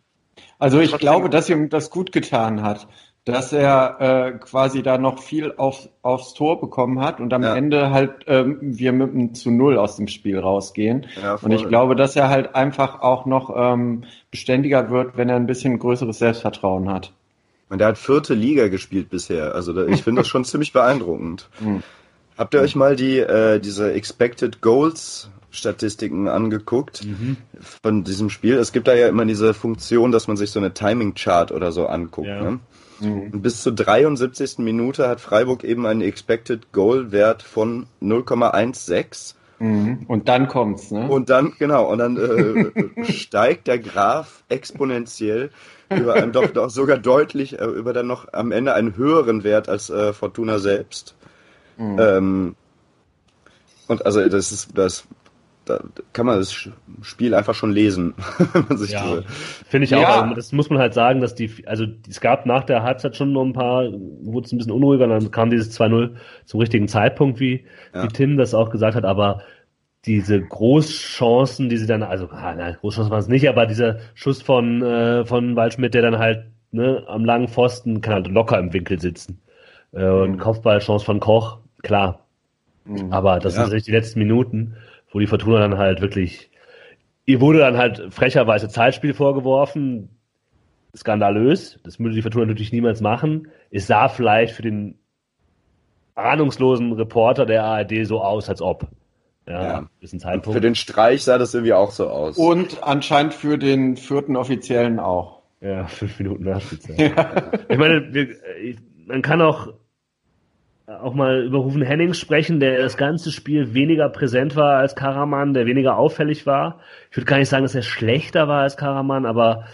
Also ich glaube, dass ihm das gut getan hat, dass er äh, quasi da noch viel auf, aufs Tor bekommen hat und am ja. Ende halt ähm, wir mit einem zu Null aus dem Spiel rausgehen. Ja, und ich glaube, dass er halt einfach auch noch ähm, beständiger wird, wenn er ein bisschen größeres Selbstvertrauen hat.
Und der hat vierte Liga gespielt bisher. Also da, ich finde das schon ziemlich beeindruckend. Mhm. Habt ihr euch mal die äh, diese Expected Goals Statistiken angeguckt mhm. von diesem Spiel. Es gibt da ja immer diese Funktion, dass man sich so eine Timing Chart oder so anguckt. Ja. Ne? Mhm. Bis zur 73. Minute hat Freiburg eben einen Expected Goal Wert von 0,16
Mhm. Und dann kommt's, ne?
Und dann, genau, und dann äh, steigt der Graph exponentiell über einen doch, doch sogar deutlich, äh, über dann noch am Ende einen höheren Wert als äh, Fortuna selbst. Mhm. Ähm, und also das ist das da kann man das Spiel einfach schon lesen, wenn man sich
ja, Finde ich auch. Ja. Also das muss man halt sagen, dass die, also es gab nach der Halbzeit schon noch ein paar, wurde es ein bisschen unruhiger, dann kam dieses 2-0 zum richtigen Zeitpunkt, wie, ja. wie Tim das auch gesagt hat, aber diese Großchancen, die sie dann, also ah, nein, Großchancen waren es nicht, aber dieser Schuss von, äh, von Waldschmidt, der dann halt ne, am langen Pfosten kann halt locker im Winkel sitzen. Äh, und mhm. Kopfballchance von Koch, klar. Mhm. Aber das ja. sind natürlich die letzten Minuten wo die Fortuna dann halt wirklich, ihr wurde dann halt frecherweise Zeitspiel vorgeworfen, skandalös, das würde die Fortuna natürlich niemals machen. Es sah vielleicht für den ahnungslosen Reporter der ARD so aus, als ob.
Ja, ja. Ist ein Zeitpunkt. Für den Streich sah das irgendwie auch so aus.
Und anscheinend für den vierten Offiziellen auch.
Ja, fünf Minuten Nachspielzeit. ja. Ich meine, wir, man kann auch auch mal über Rufen Hennings sprechen, der das ganze Spiel weniger präsent war als Karaman, der weniger auffällig war. Ich würde gar nicht sagen, dass er schlechter war als Karaman, aber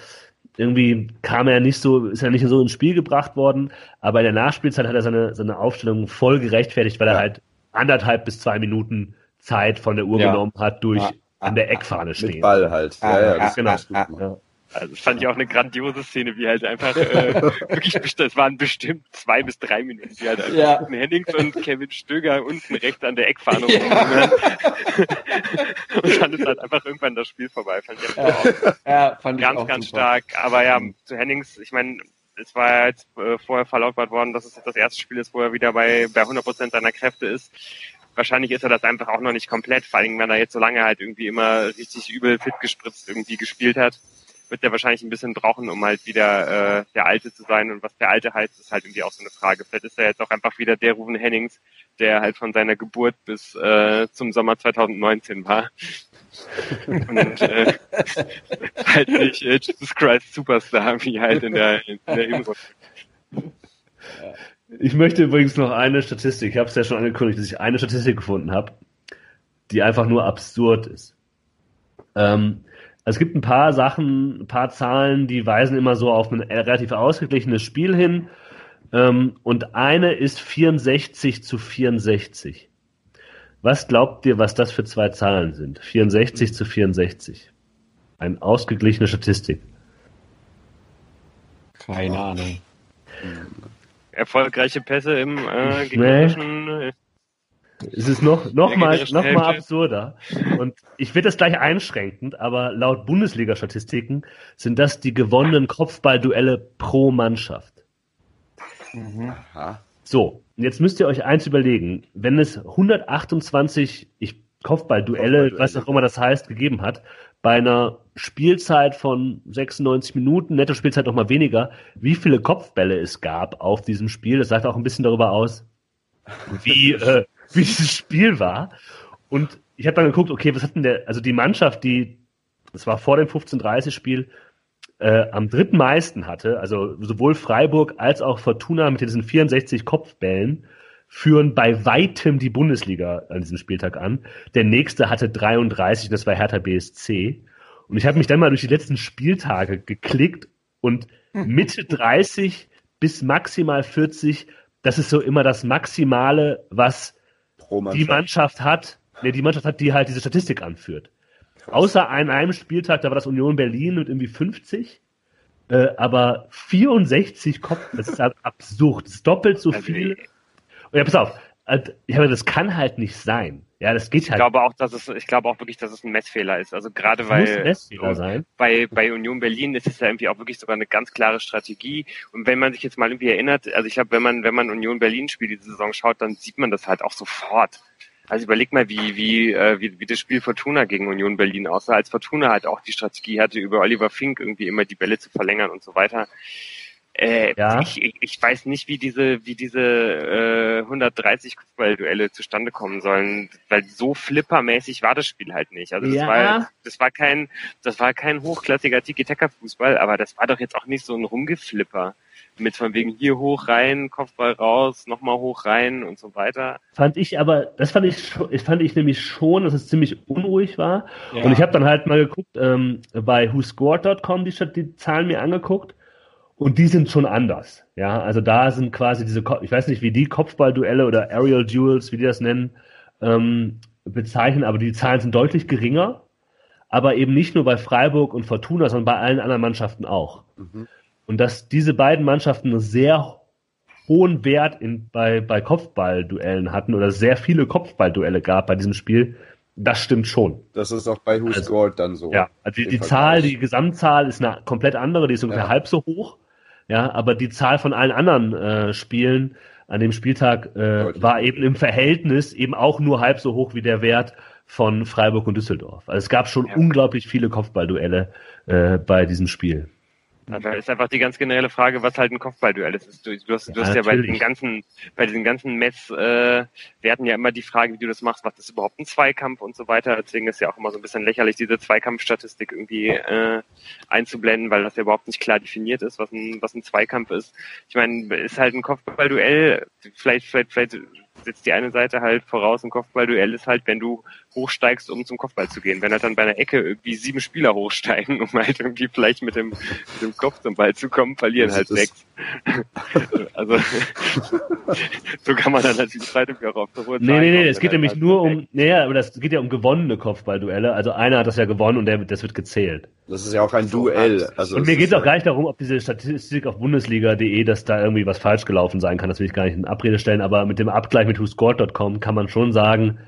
irgendwie kam er nicht so, ist er nicht so ins Spiel gebracht worden. Aber in der Nachspielzeit hat er seine, seine Aufstellung voll gerechtfertigt, weil ja. er halt anderthalb bis zwei Minuten Zeit von der Uhr ja. genommen hat durch ja. an der Eckfahne stehen. Mit
Ball halt. Ja, ja,
das genau. Also das fand ich auch eine grandiose Szene, wie halt einfach äh, wirklich es waren bestimmt zwei bis drei Minuten, wie halt ja. Hennings und Kevin Stöger unten rechts an der Eckfahne ja. und dann ist halt einfach irgendwann das Spiel vorbei. Fand ich ja, auch ja, fand ganz, ich auch ganz super. stark. Aber ja, zu Hennings, ich meine, es war ja jetzt äh, vorher verlautbart worden, dass es jetzt das erste Spiel ist, wo er wieder bei, bei 100 Prozent seiner Kräfte ist. Wahrscheinlich ist er das einfach auch noch nicht komplett, vor allem wenn er jetzt so lange halt irgendwie immer richtig übel fit gespritzt irgendwie gespielt hat wird der wahrscheinlich ein bisschen brauchen, um halt wieder äh, der Alte zu sein. Und was der Alte heißt, ist halt irgendwie auch so eine Frage. Vielleicht ist er jetzt auch einfach wieder der Ruven Hennings, der halt von seiner Geburt bis äh, zum Sommer 2019 war. Und äh, halt nicht äh, Jesus Christ Superstar wie halt in der, in der Hinrunde.
Ich möchte übrigens noch eine Statistik, ich habe es ja schon angekündigt, dass ich eine Statistik gefunden habe, die einfach nur absurd ist. Ähm, es gibt ein paar Sachen, ein paar Zahlen, die weisen immer so auf ein relativ ausgeglichenes Spiel hin. Ähm, und eine ist 64 zu 64. Was glaubt ihr, was das für zwei Zahlen sind? 64 zu 64. Eine ausgeglichene Statistik.
Keine Ahnung.
Erfolgreiche Pässe im äh, gegnerischen nee.
Es ist noch, noch mal, noch mal absurder. Und ich will das gleich einschränkend, aber laut Bundesliga-Statistiken sind das die gewonnenen Kopfballduelle pro Mannschaft. Mhm. So, jetzt müsst ihr euch eins überlegen. Wenn es 128 ich, Kopfballduelle, was auch immer das heißt, gegeben hat, bei einer Spielzeit von 96 Minuten, Netto-Spielzeit noch mal weniger, wie viele Kopfbälle es gab auf diesem Spiel, das sagt auch ein bisschen darüber aus, wie, äh, wie dieses Spiel war. Und ich habe dann geguckt, okay, was hat denn der, also die Mannschaft, die, das war vor dem 15:30-Spiel, äh, am dritten meisten hatte, also sowohl Freiburg als auch Fortuna mit diesen 64 Kopfbällen, führen bei weitem die Bundesliga an diesem Spieltag an. Der nächste hatte 33, das war Hertha BSC. Und ich habe mich dann mal durch die letzten Spieltage geklickt und Mitte 30 bis maximal 40, das ist so immer das Maximale, was. Die Mannschaft hat, nee, die Mannschaft hat, die halt diese Statistik anführt. Außer an einem Spieltag, da war das Union Berlin mit irgendwie 50. Äh, aber 64 Kopf, das ist halt absurd. Das ist doppelt so also viel. Und ja, pass auf, ich habe, das kann halt nicht sein. Ja, das geht
halt. Ich glaube auch, dass es, ich glaube auch wirklich, dass es ein Messfehler ist. Also gerade das weil
Messfehler sein.
bei bei Union Berlin ist es ja irgendwie auch wirklich sogar eine ganz klare Strategie. Und wenn man sich jetzt mal irgendwie erinnert, also ich habe, wenn man wenn man Union Berlin Spiel diese Saison schaut, dann sieht man das halt auch sofort. Also überleg mal, wie wie äh, wie, wie das Spiel Fortuna gegen Union Berlin aussah, als Fortuna halt auch die Strategie hatte, über Oliver Fink irgendwie immer die Bälle zu verlängern und so weiter Äh, ja. ich, ich, ich weiß nicht, wie diese, wie diese äh, 130 Kopfballduelle zustande kommen sollen, weil so flippermäßig war das Spiel halt nicht. Also das ja. war, das war kein, das war kein hochklassiger Tiki-Taka-Fußball, aber das war doch jetzt auch nicht so ein Rumgeflipper mit von wegen hier hoch rein, Kopfball raus, nochmal hoch rein und so weiter.
Fand ich aber, das fand ich, fand ich nämlich schon, dass es ziemlich unruhig war. Ja. Und ich habe dann halt mal geguckt, ähm, bei whoscored.com die, die Zahlen mir angeguckt und die sind schon anders. Ja, also da sind quasi diese, ich weiß nicht, wie die Kopfballduelle oder Aerial Duels, wie die das nennen, ähm, bezeichnen, aber die Zahlen sind deutlich geringer. Aber eben nicht nur bei Freiburg und Fortuna, sondern bei allen anderen Mannschaften auch. Mhm. Und dass diese beiden Mannschaften einen sehr hohen Wert in, bei, bei Kopfballduellen hatten oder sehr viele Kopfballduelle gab bei diesem Spiel, das stimmt schon.
Das ist auch bei Who also, Scored dann so.
Ja, also die, die Zahl, die Gesamtzahl ist eine komplett andere, die ist ungefähr ja. halb so hoch. Ja, aber die Zahl von allen anderen äh, Spielen an dem Spieltag äh, war eben im Verhältnis eben auch nur halb so hoch wie der Wert von Freiburg und Düsseldorf. Also es gab schon ja. unglaublich viele Kopfballduelle äh, bei diesem Spiel.
Da ist einfach die ganz generelle Frage, was halt ein Kopfballduell ist. Du, du hast, du ja, hast ja bei diesen ganzen, bei diesen ganzen Messwerten äh, ja immer die Frage, wie du das machst, was ist überhaupt ein Zweikampf und so weiter. Deswegen ist ja auch immer so ein bisschen lächerlich, diese Zweikampfstatistik irgendwie äh, einzublenden, weil das ja überhaupt nicht klar definiert ist, was ein, was ein Zweikampf ist. Ich meine, ist halt ein Kopfballduell, vielleicht, vielleicht, vielleicht setzt die eine Seite halt voraus, ein Kopfballduell ist halt, wenn du hochsteigst, um zum Kopfball zu gehen. Wenn halt dann bei einer Ecke irgendwie sieben Spieler hochsteigen, um halt irgendwie vielleicht mit dem, mit dem Kopf zum Ball zu kommen, verlieren halt sechs. also so kann man dann natürlich Zeit auch auf der
hohe Nee, nee, nee, es geht nämlich halt nur um, naja, aber das geht ja um gewonnene Kopfballduelle. Also einer hat das ja gewonnen und der, das wird gezählt.
Das ist ja auch ein Duell.
Also und mir geht es auch gar nicht darum, ob diese Statistik auf Bundesliga.de, dass da irgendwie was falsch gelaufen sein kann. Das will ich gar nicht in Abrede stellen, aber mit dem Abgleich mit WhoScored.com kann man schon sagen,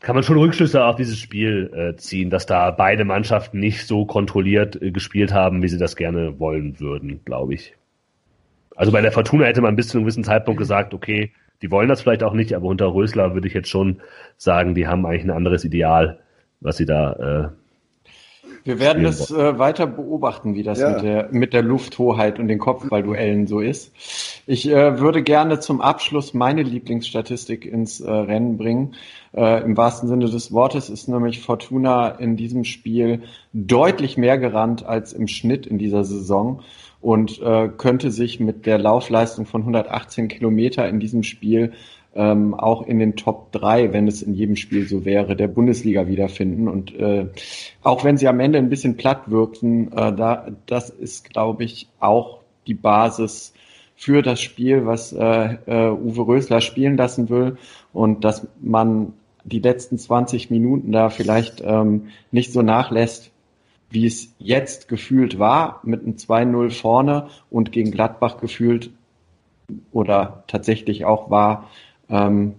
kann man schon Rückschlüsse auf dieses Spiel äh, ziehen, dass da beide Mannschaften nicht so kontrolliert äh, gespielt haben, wie sie das gerne wollen würden, glaube ich. Also bei der Fortuna hätte man bis zu einem gewissen Zeitpunkt gesagt, okay, die wollen das vielleicht auch nicht, aber unter Rösler würde ich jetzt schon sagen, die haben eigentlich ein anderes Ideal, was sie da äh,
wir werden es äh, weiter beobachten, wie das ja. mit, der, mit der Lufthoheit und den Kopfballduellen so ist. Ich äh, würde gerne zum Abschluss meine Lieblingsstatistik ins äh, Rennen bringen. Äh, Im wahrsten Sinne des Wortes ist nämlich Fortuna in diesem Spiel deutlich mehr gerannt als im Schnitt in dieser Saison und äh, könnte sich mit der Laufleistung von 118 Kilometer in diesem Spiel ähm, auch in den Top 3, wenn es in jedem Spiel so wäre, der Bundesliga wiederfinden. Und äh, auch wenn sie am Ende ein bisschen platt wirkten, äh, da, das ist, glaube ich, auch die Basis für das Spiel, was äh, äh, Uwe Rösler spielen lassen will und dass man die letzten 20 Minuten da vielleicht ähm, nicht so nachlässt, wie es jetzt gefühlt war, mit einem 2-0 vorne und gegen Gladbach gefühlt oder tatsächlich auch war, ähm,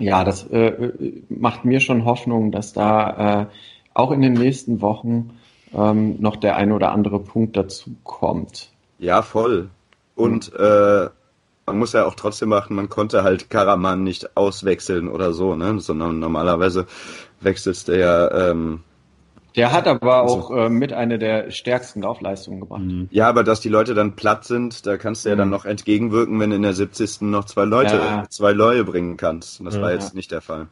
ja, das äh, macht mir schon Hoffnung, dass da äh, auch in den nächsten Wochen ähm, noch der ein oder andere Punkt dazu kommt.
Ja, voll. Und äh, man muss ja auch trotzdem machen, man konnte halt Karaman nicht auswechseln oder so, ne? Sondern normalerweise wechselst du ja ähm,
der hat aber also, auch äh, mit einer der stärksten Laufleistungen gebracht. Mhm.
Ja, aber dass die Leute dann platt sind, da kannst du ja dann mhm. noch entgegenwirken, wenn du in der 70. noch zwei Leute, ja. zwei Leute bringen kannst. Und das ja, war jetzt nicht der Fall.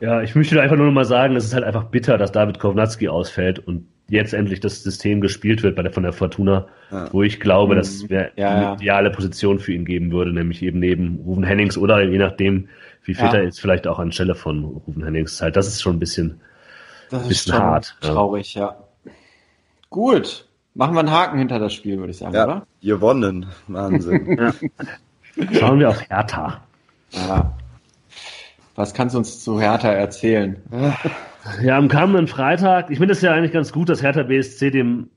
Ja, ich möchte einfach nur noch mal sagen, es ist halt einfach bitter, dass David Kovnatski ausfällt und jetzt endlich das System gespielt wird bei der, von der Fortuna, ja. wo ich glaube, dass es mhm. eine ideale Position für ihn geben würde, nämlich eben neben Ruven Hennings oder je nachdem, wie fit er ist, vielleicht auch anstelle von Ruven Hennings. Halt, das ist schon ein bisschen
das ist schon hart. Traurig, ja. ja. Gut. Machen wir einen Haken hinter das Spiel, würde ich sagen, ja, oder?
Gewonnen. Wahnsinn. ja.
Schauen wir auf Hertha. Ja.
Was kannst du uns zu Hertha erzählen?
Ja, am kommenden Freitag, ich finde es ja eigentlich ganz gut, dass Hertha BSC dem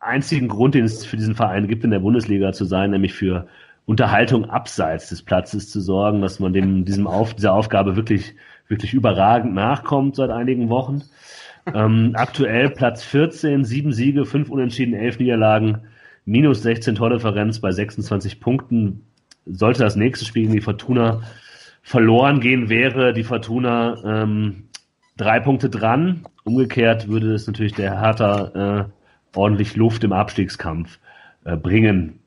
einzigen Grund, den es für diesen Verein gibt, in der Bundesliga zu sein, nämlich für Unterhaltung abseits des Platzes zu sorgen, dass man dem, diesem Auf, dieser Aufgabe wirklich wirklich überragend nachkommt seit einigen Wochen. Ähm, aktuell Platz 14, sieben Siege, fünf Unentschieden, elf Niederlagen, minus 16 Tordifferenz bei 26 Punkten. Sollte das nächste Spiel gegen die Fortuna verloren gehen, wäre die Fortuna ähm, drei Punkte dran. Umgekehrt würde es natürlich der Hertha äh, ordentlich Luft im Abstiegskampf äh, bringen.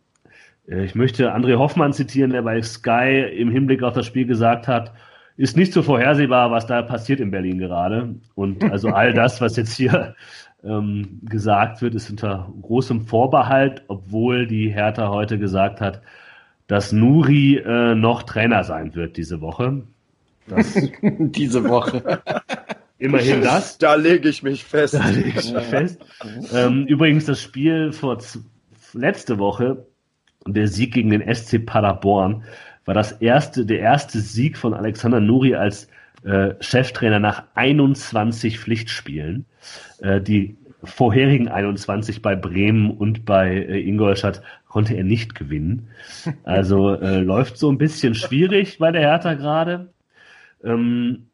Äh, ich möchte André Hoffmann zitieren, der bei Sky im Hinblick auf das Spiel gesagt hat, ist nicht so vorhersehbar, was da passiert in Berlin gerade. Und also all das, was jetzt hier ähm, gesagt wird, ist unter großem Vorbehalt, obwohl die Hertha heute gesagt hat, dass Nuri äh, noch Trainer sein wird diese Woche.
Das diese Woche.
Immerhin das.
Da lege ich mich fest.
Da lege ich mich fest. Ähm, übrigens das Spiel vor letzte Woche, der Sieg gegen den SC Paderborn, war das erste, der erste Sieg von Alexander Nuri als äh, Cheftrainer nach 21 Pflichtspielen. Äh, die vorherigen 21 bei Bremen und bei äh, Ingolstadt konnte er nicht gewinnen. Also äh, läuft so ein bisschen schwierig bei der Hertha gerade. Ähm,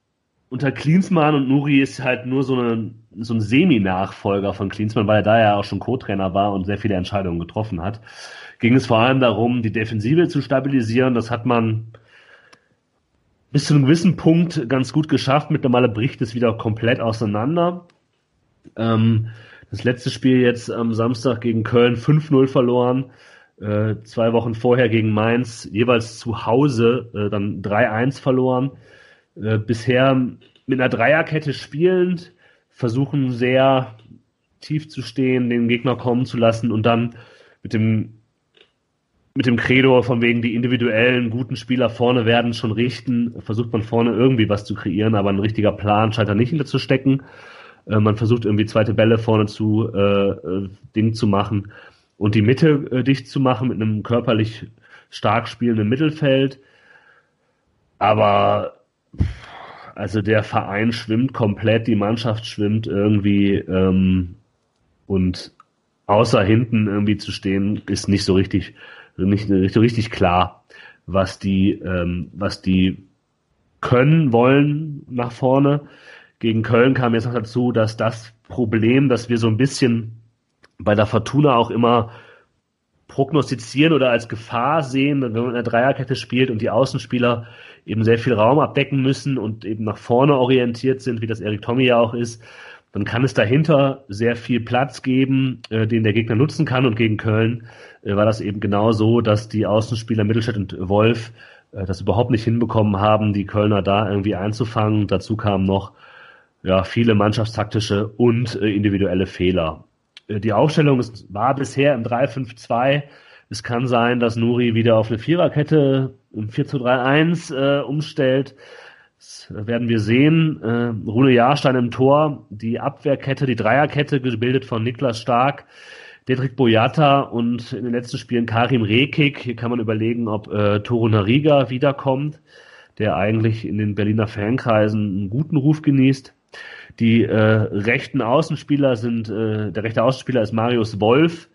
unter Klinsmann und Nuri ist halt nur so, eine, so ein Semi-Nachfolger von Klinsmann, weil er da ja auch schon Co-Trainer war und sehr viele Entscheidungen getroffen hat. Ging es vor allem darum, die Defensive zu stabilisieren. Das hat man bis zu einem gewissen Punkt ganz gut geschafft. Mittlerweile bricht es wieder komplett auseinander. Ähm, das letzte Spiel jetzt am Samstag gegen Köln 5-0 verloren. Äh, zwei Wochen vorher gegen Mainz jeweils zu Hause äh, dann 3-1 verloren. Äh, bisher mit einer Dreierkette spielend, versuchen sehr tief zu stehen, den Gegner kommen zu lassen und dann mit dem mit dem Credo von wegen die individuellen guten Spieler vorne werden schon richten, versucht man vorne irgendwie was zu kreieren, aber ein richtiger Plan scheint da nicht hinter zu stecken. Äh, man versucht irgendwie zweite Bälle vorne zu äh, äh, Ding zu machen und die Mitte äh, dicht zu machen mit einem körperlich stark spielenden Mittelfeld. Aber also der Verein schwimmt komplett, die Mannschaft schwimmt irgendwie ähm, und außer hinten irgendwie zu stehen, ist nicht so richtig, nicht, so richtig klar, was die, ähm, was die können wollen nach vorne. Gegen Köln kam jetzt noch dazu, dass das Problem, dass wir so ein bisschen bei der Fortuna auch immer prognostizieren oder als Gefahr sehen, wenn man in der Dreierkette spielt und die Außenspieler eben sehr viel Raum abdecken müssen und eben nach vorne orientiert sind, wie das Erik Tommy ja auch ist, dann kann es dahinter sehr viel Platz geben, äh, den der Gegner nutzen kann. Und gegen Köln äh, war das eben genau so, dass die Außenspieler Mittelstädt und Wolf äh, das überhaupt nicht hinbekommen haben, die Kölner da irgendwie einzufangen. Dazu kamen noch ja, viele mannschaftstaktische und äh, individuelle Fehler. Äh, die Aufstellung ist, war bisher im 3-5-2. Es kann sein, dass Nuri wieder auf eine Viererkette im 4-2-3-1 äh, umstellt. Das werden wir sehen. Äh, Rune Jahrstein im Tor, die Abwehrkette, die Dreierkette, gebildet von Niklas Stark, Dedrick Boyata und in den letzten Spielen Karim Rekik. Hier kann man überlegen, ob äh, Toro Nariga wiederkommt, der eigentlich in den Berliner Fankreisen einen guten Ruf genießt. Die äh, rechten Außenspieler sind, äh, der rechte Außenspieler ist Marius Wolf,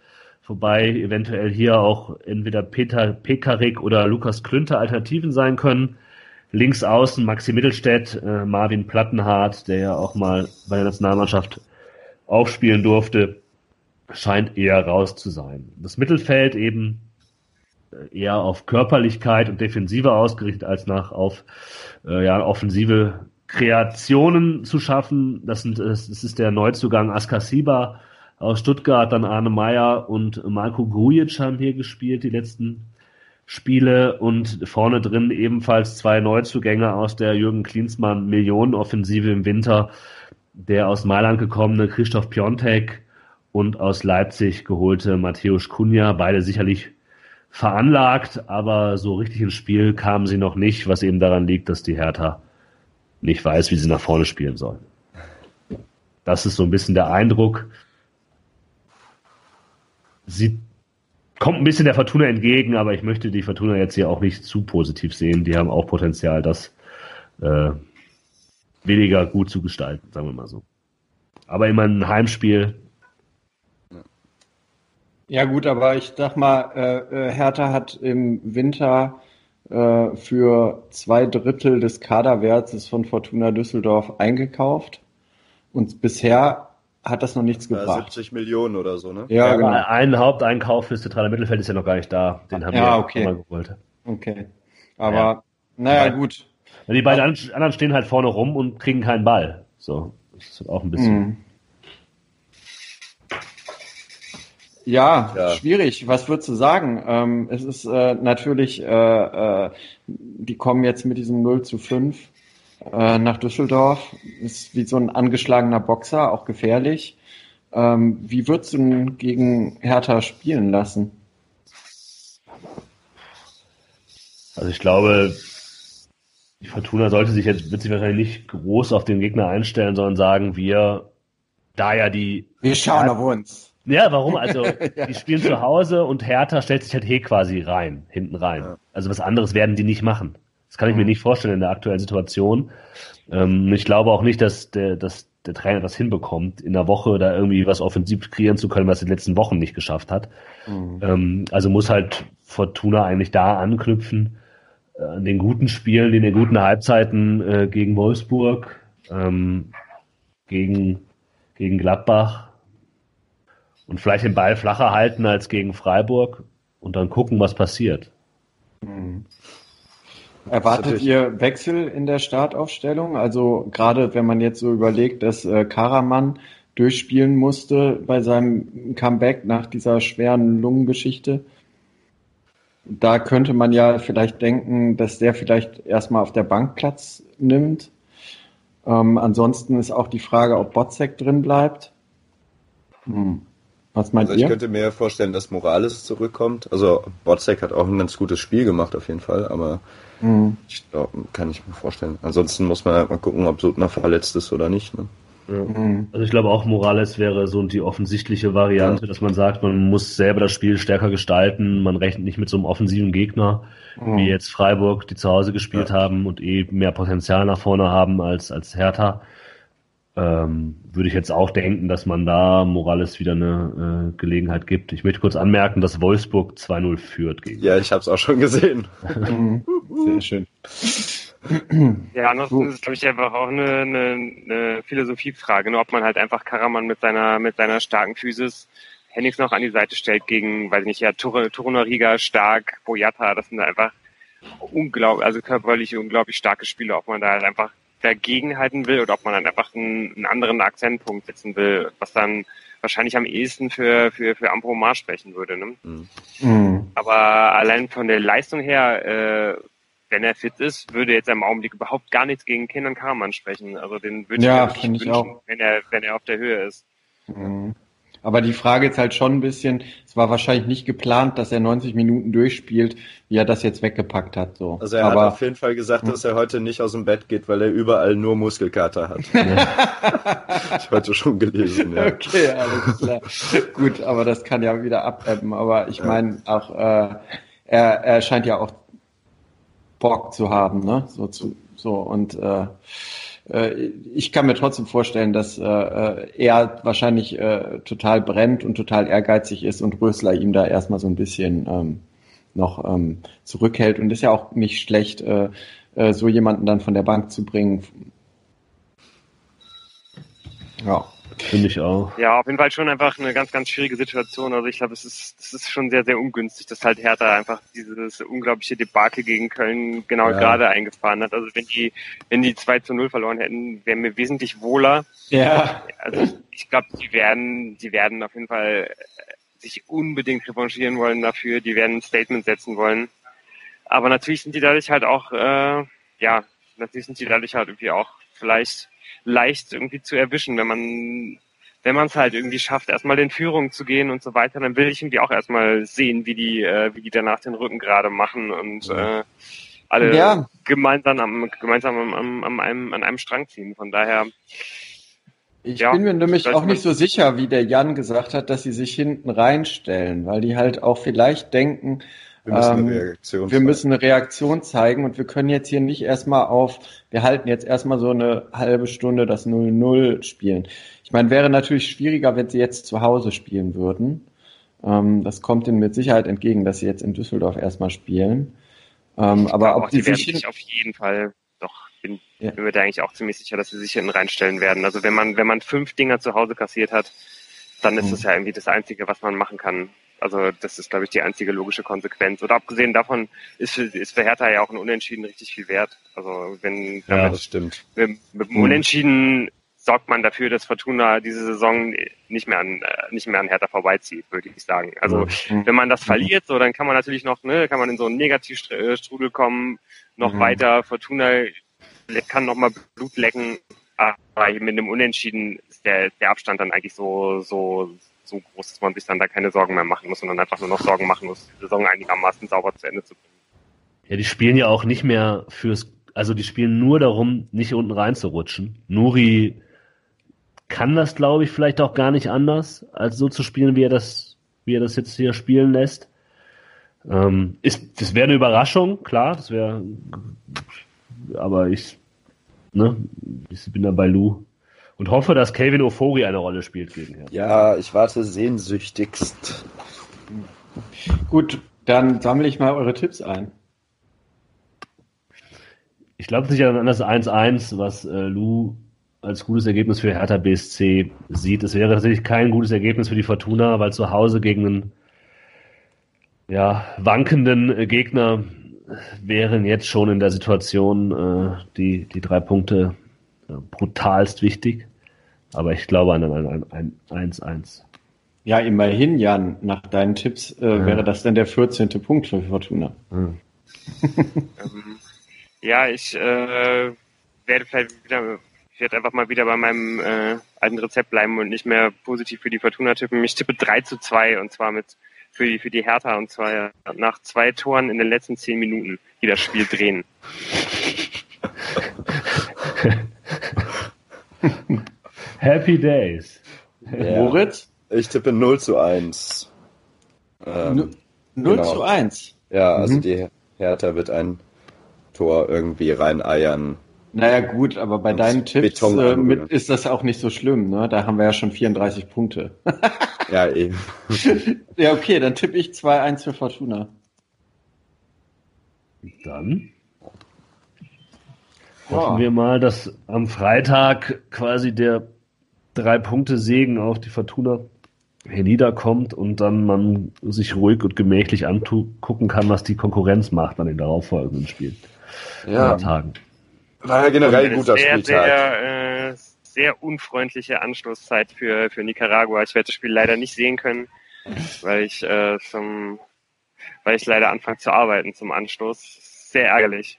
wobei eventuell hier auch entweder Peter Pekarik oder Lukas Klünter Alternativen sein können. Links außen Maxi Mittelstädt, äh, Marvin Plattenhardt, der ja auch mal bei der Nationalmannschaft aufspielen durfte, scheint eher raus zu sein. Das Mittelfeld eben äh, eher auf Körperlichkeit und Defensive ausgerichtet als nach auf äh, ja, offensive Kreationen zu schaffen. Das, sind, das ist der Neuzugang Askasiba aus Stuttgart, dann Arne Meyer und Marco Grujic haben hier gespielt, die letzten Spiele und vorne drin ebenfalls zwei Neuzugänge aus der Jürgen Klinsmann Millionenoffensive im Winter, der aus Mailand gekommene Christoph Piontek und aus Leipzig geholte Matthäus Kunja, beide sicherlich veranlagt, aber so richtig ins Spiel kamen sie noch nicht, was eben daran liegt, dass die Hertha nicht weiß, wie sie nach vorne spielen sollen. Das ist so ein bisschen der Eindruck. Sie kommt ein bisschen der Fortuna entgegen, aber ich möchte die Fortuna jetzt hier auch nicht zu positiv sehen. Die haben auch Potenzial, das äh, weniger gut zu gestalten, sagen wir mal so. Aber immer ein Heimspiel.
Ja gut, aber ich sag mal, äh, äh Hertha hat im Winter äh, für zwei Drittel des Kaderwertes von Fortuna Düsseldorf eingekauft. Und bisher hat das noch nichts gebracht.
70 Millionen oder so, ne?
Ja, ja genau. Ein Haupteinkauf fürs zentrale Mittelfeld ist ja noch gar nicht da. Den haben
ja,
wir
okay.
mal geholt.
Okay. Aber, ja. naja, gut.
Die beiden anderen stehen halt vorne rum und kriegen keinen Ball. So, das ist auch ein bisschen. Mhm.
Ja, ja, schwierig. Was würdest du sagen? Ähm, es ist äh, natürlich, äh, äh, die kommen jetzt mit diesem 0 zu 5 äh, nach Düsseldorf. Ist wie so ein angeschlagener Boxer, auch gefährlich. Ähm, wie würdest du ihn gegen Hertha spielen lassen?
Also ich glaube, die Fortuna sollte sich jetzt, wird sich wahrscheinlich nicht groß auf den Gegner einstellen, sondern sagen, wir, da ja die.
Wir schauen auf uns.
Ja, warum? Also, ja. die spielen zu Hause und Hertha stellt sich halt hey quasi rein, hinten rein. Ja. Also was anderes werden die nicht machen. Das kann ich mir mhm. nicht vorstellen in der aktuellen Situation. Ähm, ich glaube auch nicht, dass der, dass der Trainer das hinbekommt, in der Woche da irgendwie was offensiv kreieren zu können, was er in den letzten Wochen nicht geschafft hat. Mhm. Ähm, also muss halt Fortuna eigentlich da anknüpfen, äh, an den guten Spielen, in den guten Halbzeiten äh, gegen Wolfsburg, ähm, gegen, gegen Gladbach, und vielleicht den Ball flacher halten als gegen Freiburg und dann gucken, was passiert. Mhm.
Erwartet ihr Wechsel in der Startaufstellung? Also gerade wenn man jetzt so überlegt, dass äh, Karaman durchspielen musste bei seinem Comeback nach dieser schweren Lungengeschichte. Da könnte man ja vielleicht denken, dass der vielleicht erstmal auf der Bank Platz nimmt. Ähm, ansonsten ist auch die Frage, ob Botzek drin bleibt. Hm. Was meint
also ich ihr? könnte mir vorstellen, dass Morales zurückkommt. Also Botzek hat auch ein ganz gutes Spiel gemacht auf jeden Fall, aber mhm. ich glaube, kann ich mir vorstellen. Ansonsten muss man halt mal gucken, ob Sutner verletzt ist oder nicht. Ne?
Ja. Mhm. Also ich glaube auch Morales wäre so die offensichtliche Variante, ja. dass man sagt, man muss selber das Spiel stärker gestalten, man rechnet nicht mit so einem offensiven Gegner, mhm. wie jetzt Freiburg, die zu Hause gespielt ja. haben und eh mehr Potenzial nach vorne haben als, als Hertha ähm, würde ich jetzt auch denken, dass man da Morales wieder eine äh, Gelegenheit gibt. Ich möchte kurz anmerken, dass Wolfsburg 2-0 führt.
Gegen ja, ich habe es auch schon gesehen.
Sehr schön.
Ja, ansonsten ist es, glaube ich, einfach auch eine, eine, eine Philosophiefrage, ne? ob man halt einfach Karaman mit seiner, mit seiner starken Physis Hennings noch an die Seite stellt gegen, weiß ich nicht, ja, Turunariga, Stark, Boyata, das sind einfach unglaublich, also körperlich unglaublich starke Spieler, ob man da halt einfach dagegenhalten will oder ob man dann einfach einen, einen anderen Akzentpunkt setzen will, was dann wahrscheinlich am ehesten für, für, für Ambromar sprechen würde. Ne? Mhm. Aber allein von der Leistung her, äh, wenn er fit ist, würde jetzt im Augenblick überhaupt gar nichts gegen Kindern Karaman sprechen. Also den würde
ja, ich mir wünschen, auch.
wenn er, wenn er auf der Höhe ist.
Mhm. Aber die Frage ist halt schon ein bisschen, es war wahrscheinlich nicht geplant, dass er 90 Minuten durchspielt, wie er das jetzt weggepackt hat. So.
Also er Aber, hat auf jeden Fall gesagt, dass er heute nicht aus dem Bett geht, weil er überall nur Muskelkater hat. ich heute schon gelesen, ja.
Okay, alles klar. Gut, aber das kann ja wieder abebben. Aber ich meine auch, äh, er, er scheint ja auch Bock zu haben, ne? So zu, so und äh, ich kann mir trotzdem vorstellen, dass äh, äh, er wahrscheinlich total brennt und total ehrgeizig ist und Rösler ihm da erstmal so ein bisschen ähm, noch ähm, zurückhält. Und ist ja auch nicht schlecht, so jemanden dann von der Bank zu bringen.
Ja. Finde ich auch.
Ja, auf jeden Fall schon einfach eine ganz, ganz schwierige Situation. Also ich glaube, es ist, es ist schon sehr, sehr ungünstig, dass halt Hertha einfach dieses unglaubliche Debakel gegen Köln genau ja. gerade eingefahren hat. Also wenn die, wenn die 2 zu 0 verloren hätten, wären wir wesentlich wohler.
Ja.
Also ich glaube, die werden, die werden auf jeden Fall sich unbedingt revanchieren wollen dafür. Die werden ein Statement setzen wollen. Aber natürlich sind die dadurch halt auch, äh, ja, natürlich sind die dadurch halt irgendwie auch vielleicht leicht irgendwie zu erwischen, wenn man wenn man es halt irgendwie schafft, erstmal in Führung zu gehen und so weiter, dann will ich irgendwie auch erstmal sehen, wie die, äh, wie die danach den Rücken gerade machen und äh, alle ja. gemeinsam am gemeinsam am, am, am einem, an einem Strang ziehen. Von daher.
Ich ja, bin mir nämlich auch nicht so sicher, wie der Jan gesagt hat, dass sie sich hinten reinstellen, weil die halt auch vielleicht denken, wir müssen, ähm, eine Reaktion wir müssen eine Reaktion zeigen und wir können jetzt hier nicht erstmal auf, wir halten jetzt erstmal so eine halbe Stunde das 0-0 spielen. Ich meine, wäre natürlich schwieriger, wenn sie jetzt zu Hause spielen würden. Ähm, das kommt ihnen mit Sicherheit entgegen, dass sie jetzt in Düsseldorf erstmal spielen. Ähm, aber ob
die sich, sich auf jeden Fall doch bin, ja. bin mir da eigentlich auch ziemlich sicher, dass sie sich hinten reinstellen werden. Also wenn man wenn man fünf Dinger zu Hause kassiert hat, dann ist mhm. das ja irgendwie das Einzige, was man machen kann. Also das ist, glaube ich, die einzige logische Konsequenz. Und abgesehen davon ist für, ist für Hertha ja auch ein Unentschieden richtig viel wert. Also wenn
ja, das stimmt.
Mit, mit dem Unentschieden sorgt man dafür, dass Fortuna diese Saison nicht mehr an, äh, nicht mehr an Hertha vorbeizieht, würde ich sagen. Also mhm. wenn man das verliert, so dann kann man natürlich noch, ne, kann man in so einen Negativstrudel kommen, noch mhm. weiter. Fortuna kann noch mal Blut lecken, aber mit einem Unentschieden ist der, der Abstand dann eigentlich so, so, so groß, dass man sich dann da keine Sorgen mehr machen muss, sondern einfach nur noch Sorgen machen muss, die Saison einigermaßen sauber zu Ende zu bringen.
Ja, die spielen ja auch nicht mehr fürs, also die spielen nur darum, nicht unten reinzurutschen. Nuri kann das, glaube ich, vielleicht auch gar nicht anders, als so zu spielen, wie er das, wie er das jetzt hier spielen lässt. Ähm, ist, das wäre eine Überraschung, klar, das wäre, aber ich, ne, ich bin da bei Lou und hoffe, dass Calvin Ofori eine Rolle spielt gegen
Hertha. Ja, ich warte sehnsüchtigst.
Gut, dann sammle ich mal eure Tipps ein.
Ich glaube sicher an das 1-1, was äh, Lou als gutes Ergebnis für Hertha BSC sieht. Es wäre tatsächlich kein gutes Ergebnis für die Fortuna, weil zu Hause gegen einen ja, wankenden Gegner wären jetzt schon in der Situation äh, die, die drei Punkte äh, brutalst wichtig. Aber ich glaube an ein 1-1.
Ja, immerhin, Jan, nach deinen Tipps äh, ja. wäre das dann der 14. Punkt für Fortuna.
Mhm. ja, ich äh, werde vielleicht wieder ich werde einfach mal wieder bei meinem äh, alten Rezept bleiben und nicht mehr positiv für die Fortuna tippen. Ich tippe 3 zu 2 und zwar mit für die, für die Hertha und zwar nach zwei Toren in den letzten zehn Minuten, die das Spiel drehen.
Happy Days.
Ja. Moritz? Ich tippe 0 zu 1.
Ähm, 0 genau. zu 1?
Ja, also mhm. die Hertha wird ein Tor irgendwie reineiern.
Naja, gut, aber bei deinen Tipps äh, mit, ist das auch nicht so schlimm, ne? Da haben wir ja schon 34 Punkte.
ja, eben.
ja, okay, dann tippe ich 2-1 für Fortuna.
Dann hoffen wir mal, dass am quasi der drei Punkte Segen auf die Fortuna herniederkommt und dann man sich ruhig und gemächlich angucken kann, was die Konkurrenz macht an den darauffolgenden Spielen.
Ja. Tagen. War ja generell ein guter sehr, Spieltag.
Sehr, äh, sehr unfreundliche Anstoßzeit für, für Nicaragua. Ich werde das Spiel leider nicht sehen können, weil ich äh, zum, weil ich leider anfange zu arbeiten zum Anstoß. Sehr ärgerlich.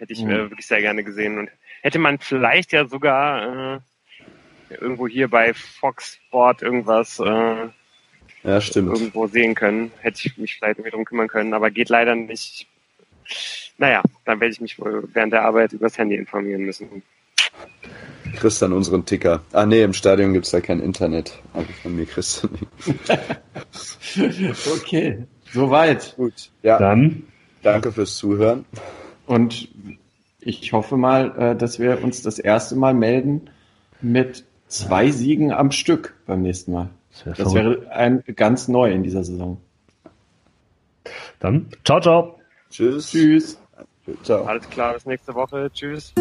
Hätte ich mhm. äh, wirklich sehr gerne gesehen und hätte man vielleicht ja sogar äh, irgendwo hier bei Fox Sport irgendwas äh,
ja, stimmt.
irgendwo sehen können. Hätte ich mich vielleicht irgendwie drum kümmern können, aber geht leider nicht. Naja, dann werde ich mich wohl während der Arbeit übers Handy informieren müssen.
Dann unseren Ticker. Ah nee, im Stadion gibt es da kein Internet. Aber von mir kriegst du
nicht. okay, soweit.
Gut. Ja. Dann. Danke fürs Zuhören.
Und ich hoffe mal, äh, dass wir uns das erste Mal melden mit zwei Siegen am Stück beim nächsten Mal. Das, das wäre ein, ganz neu in dieser Saison.
Dann ciao, ciao.
Tschüss. Tschüss.
Ciao. Alles klar, bis nächste Woche. Tschüss.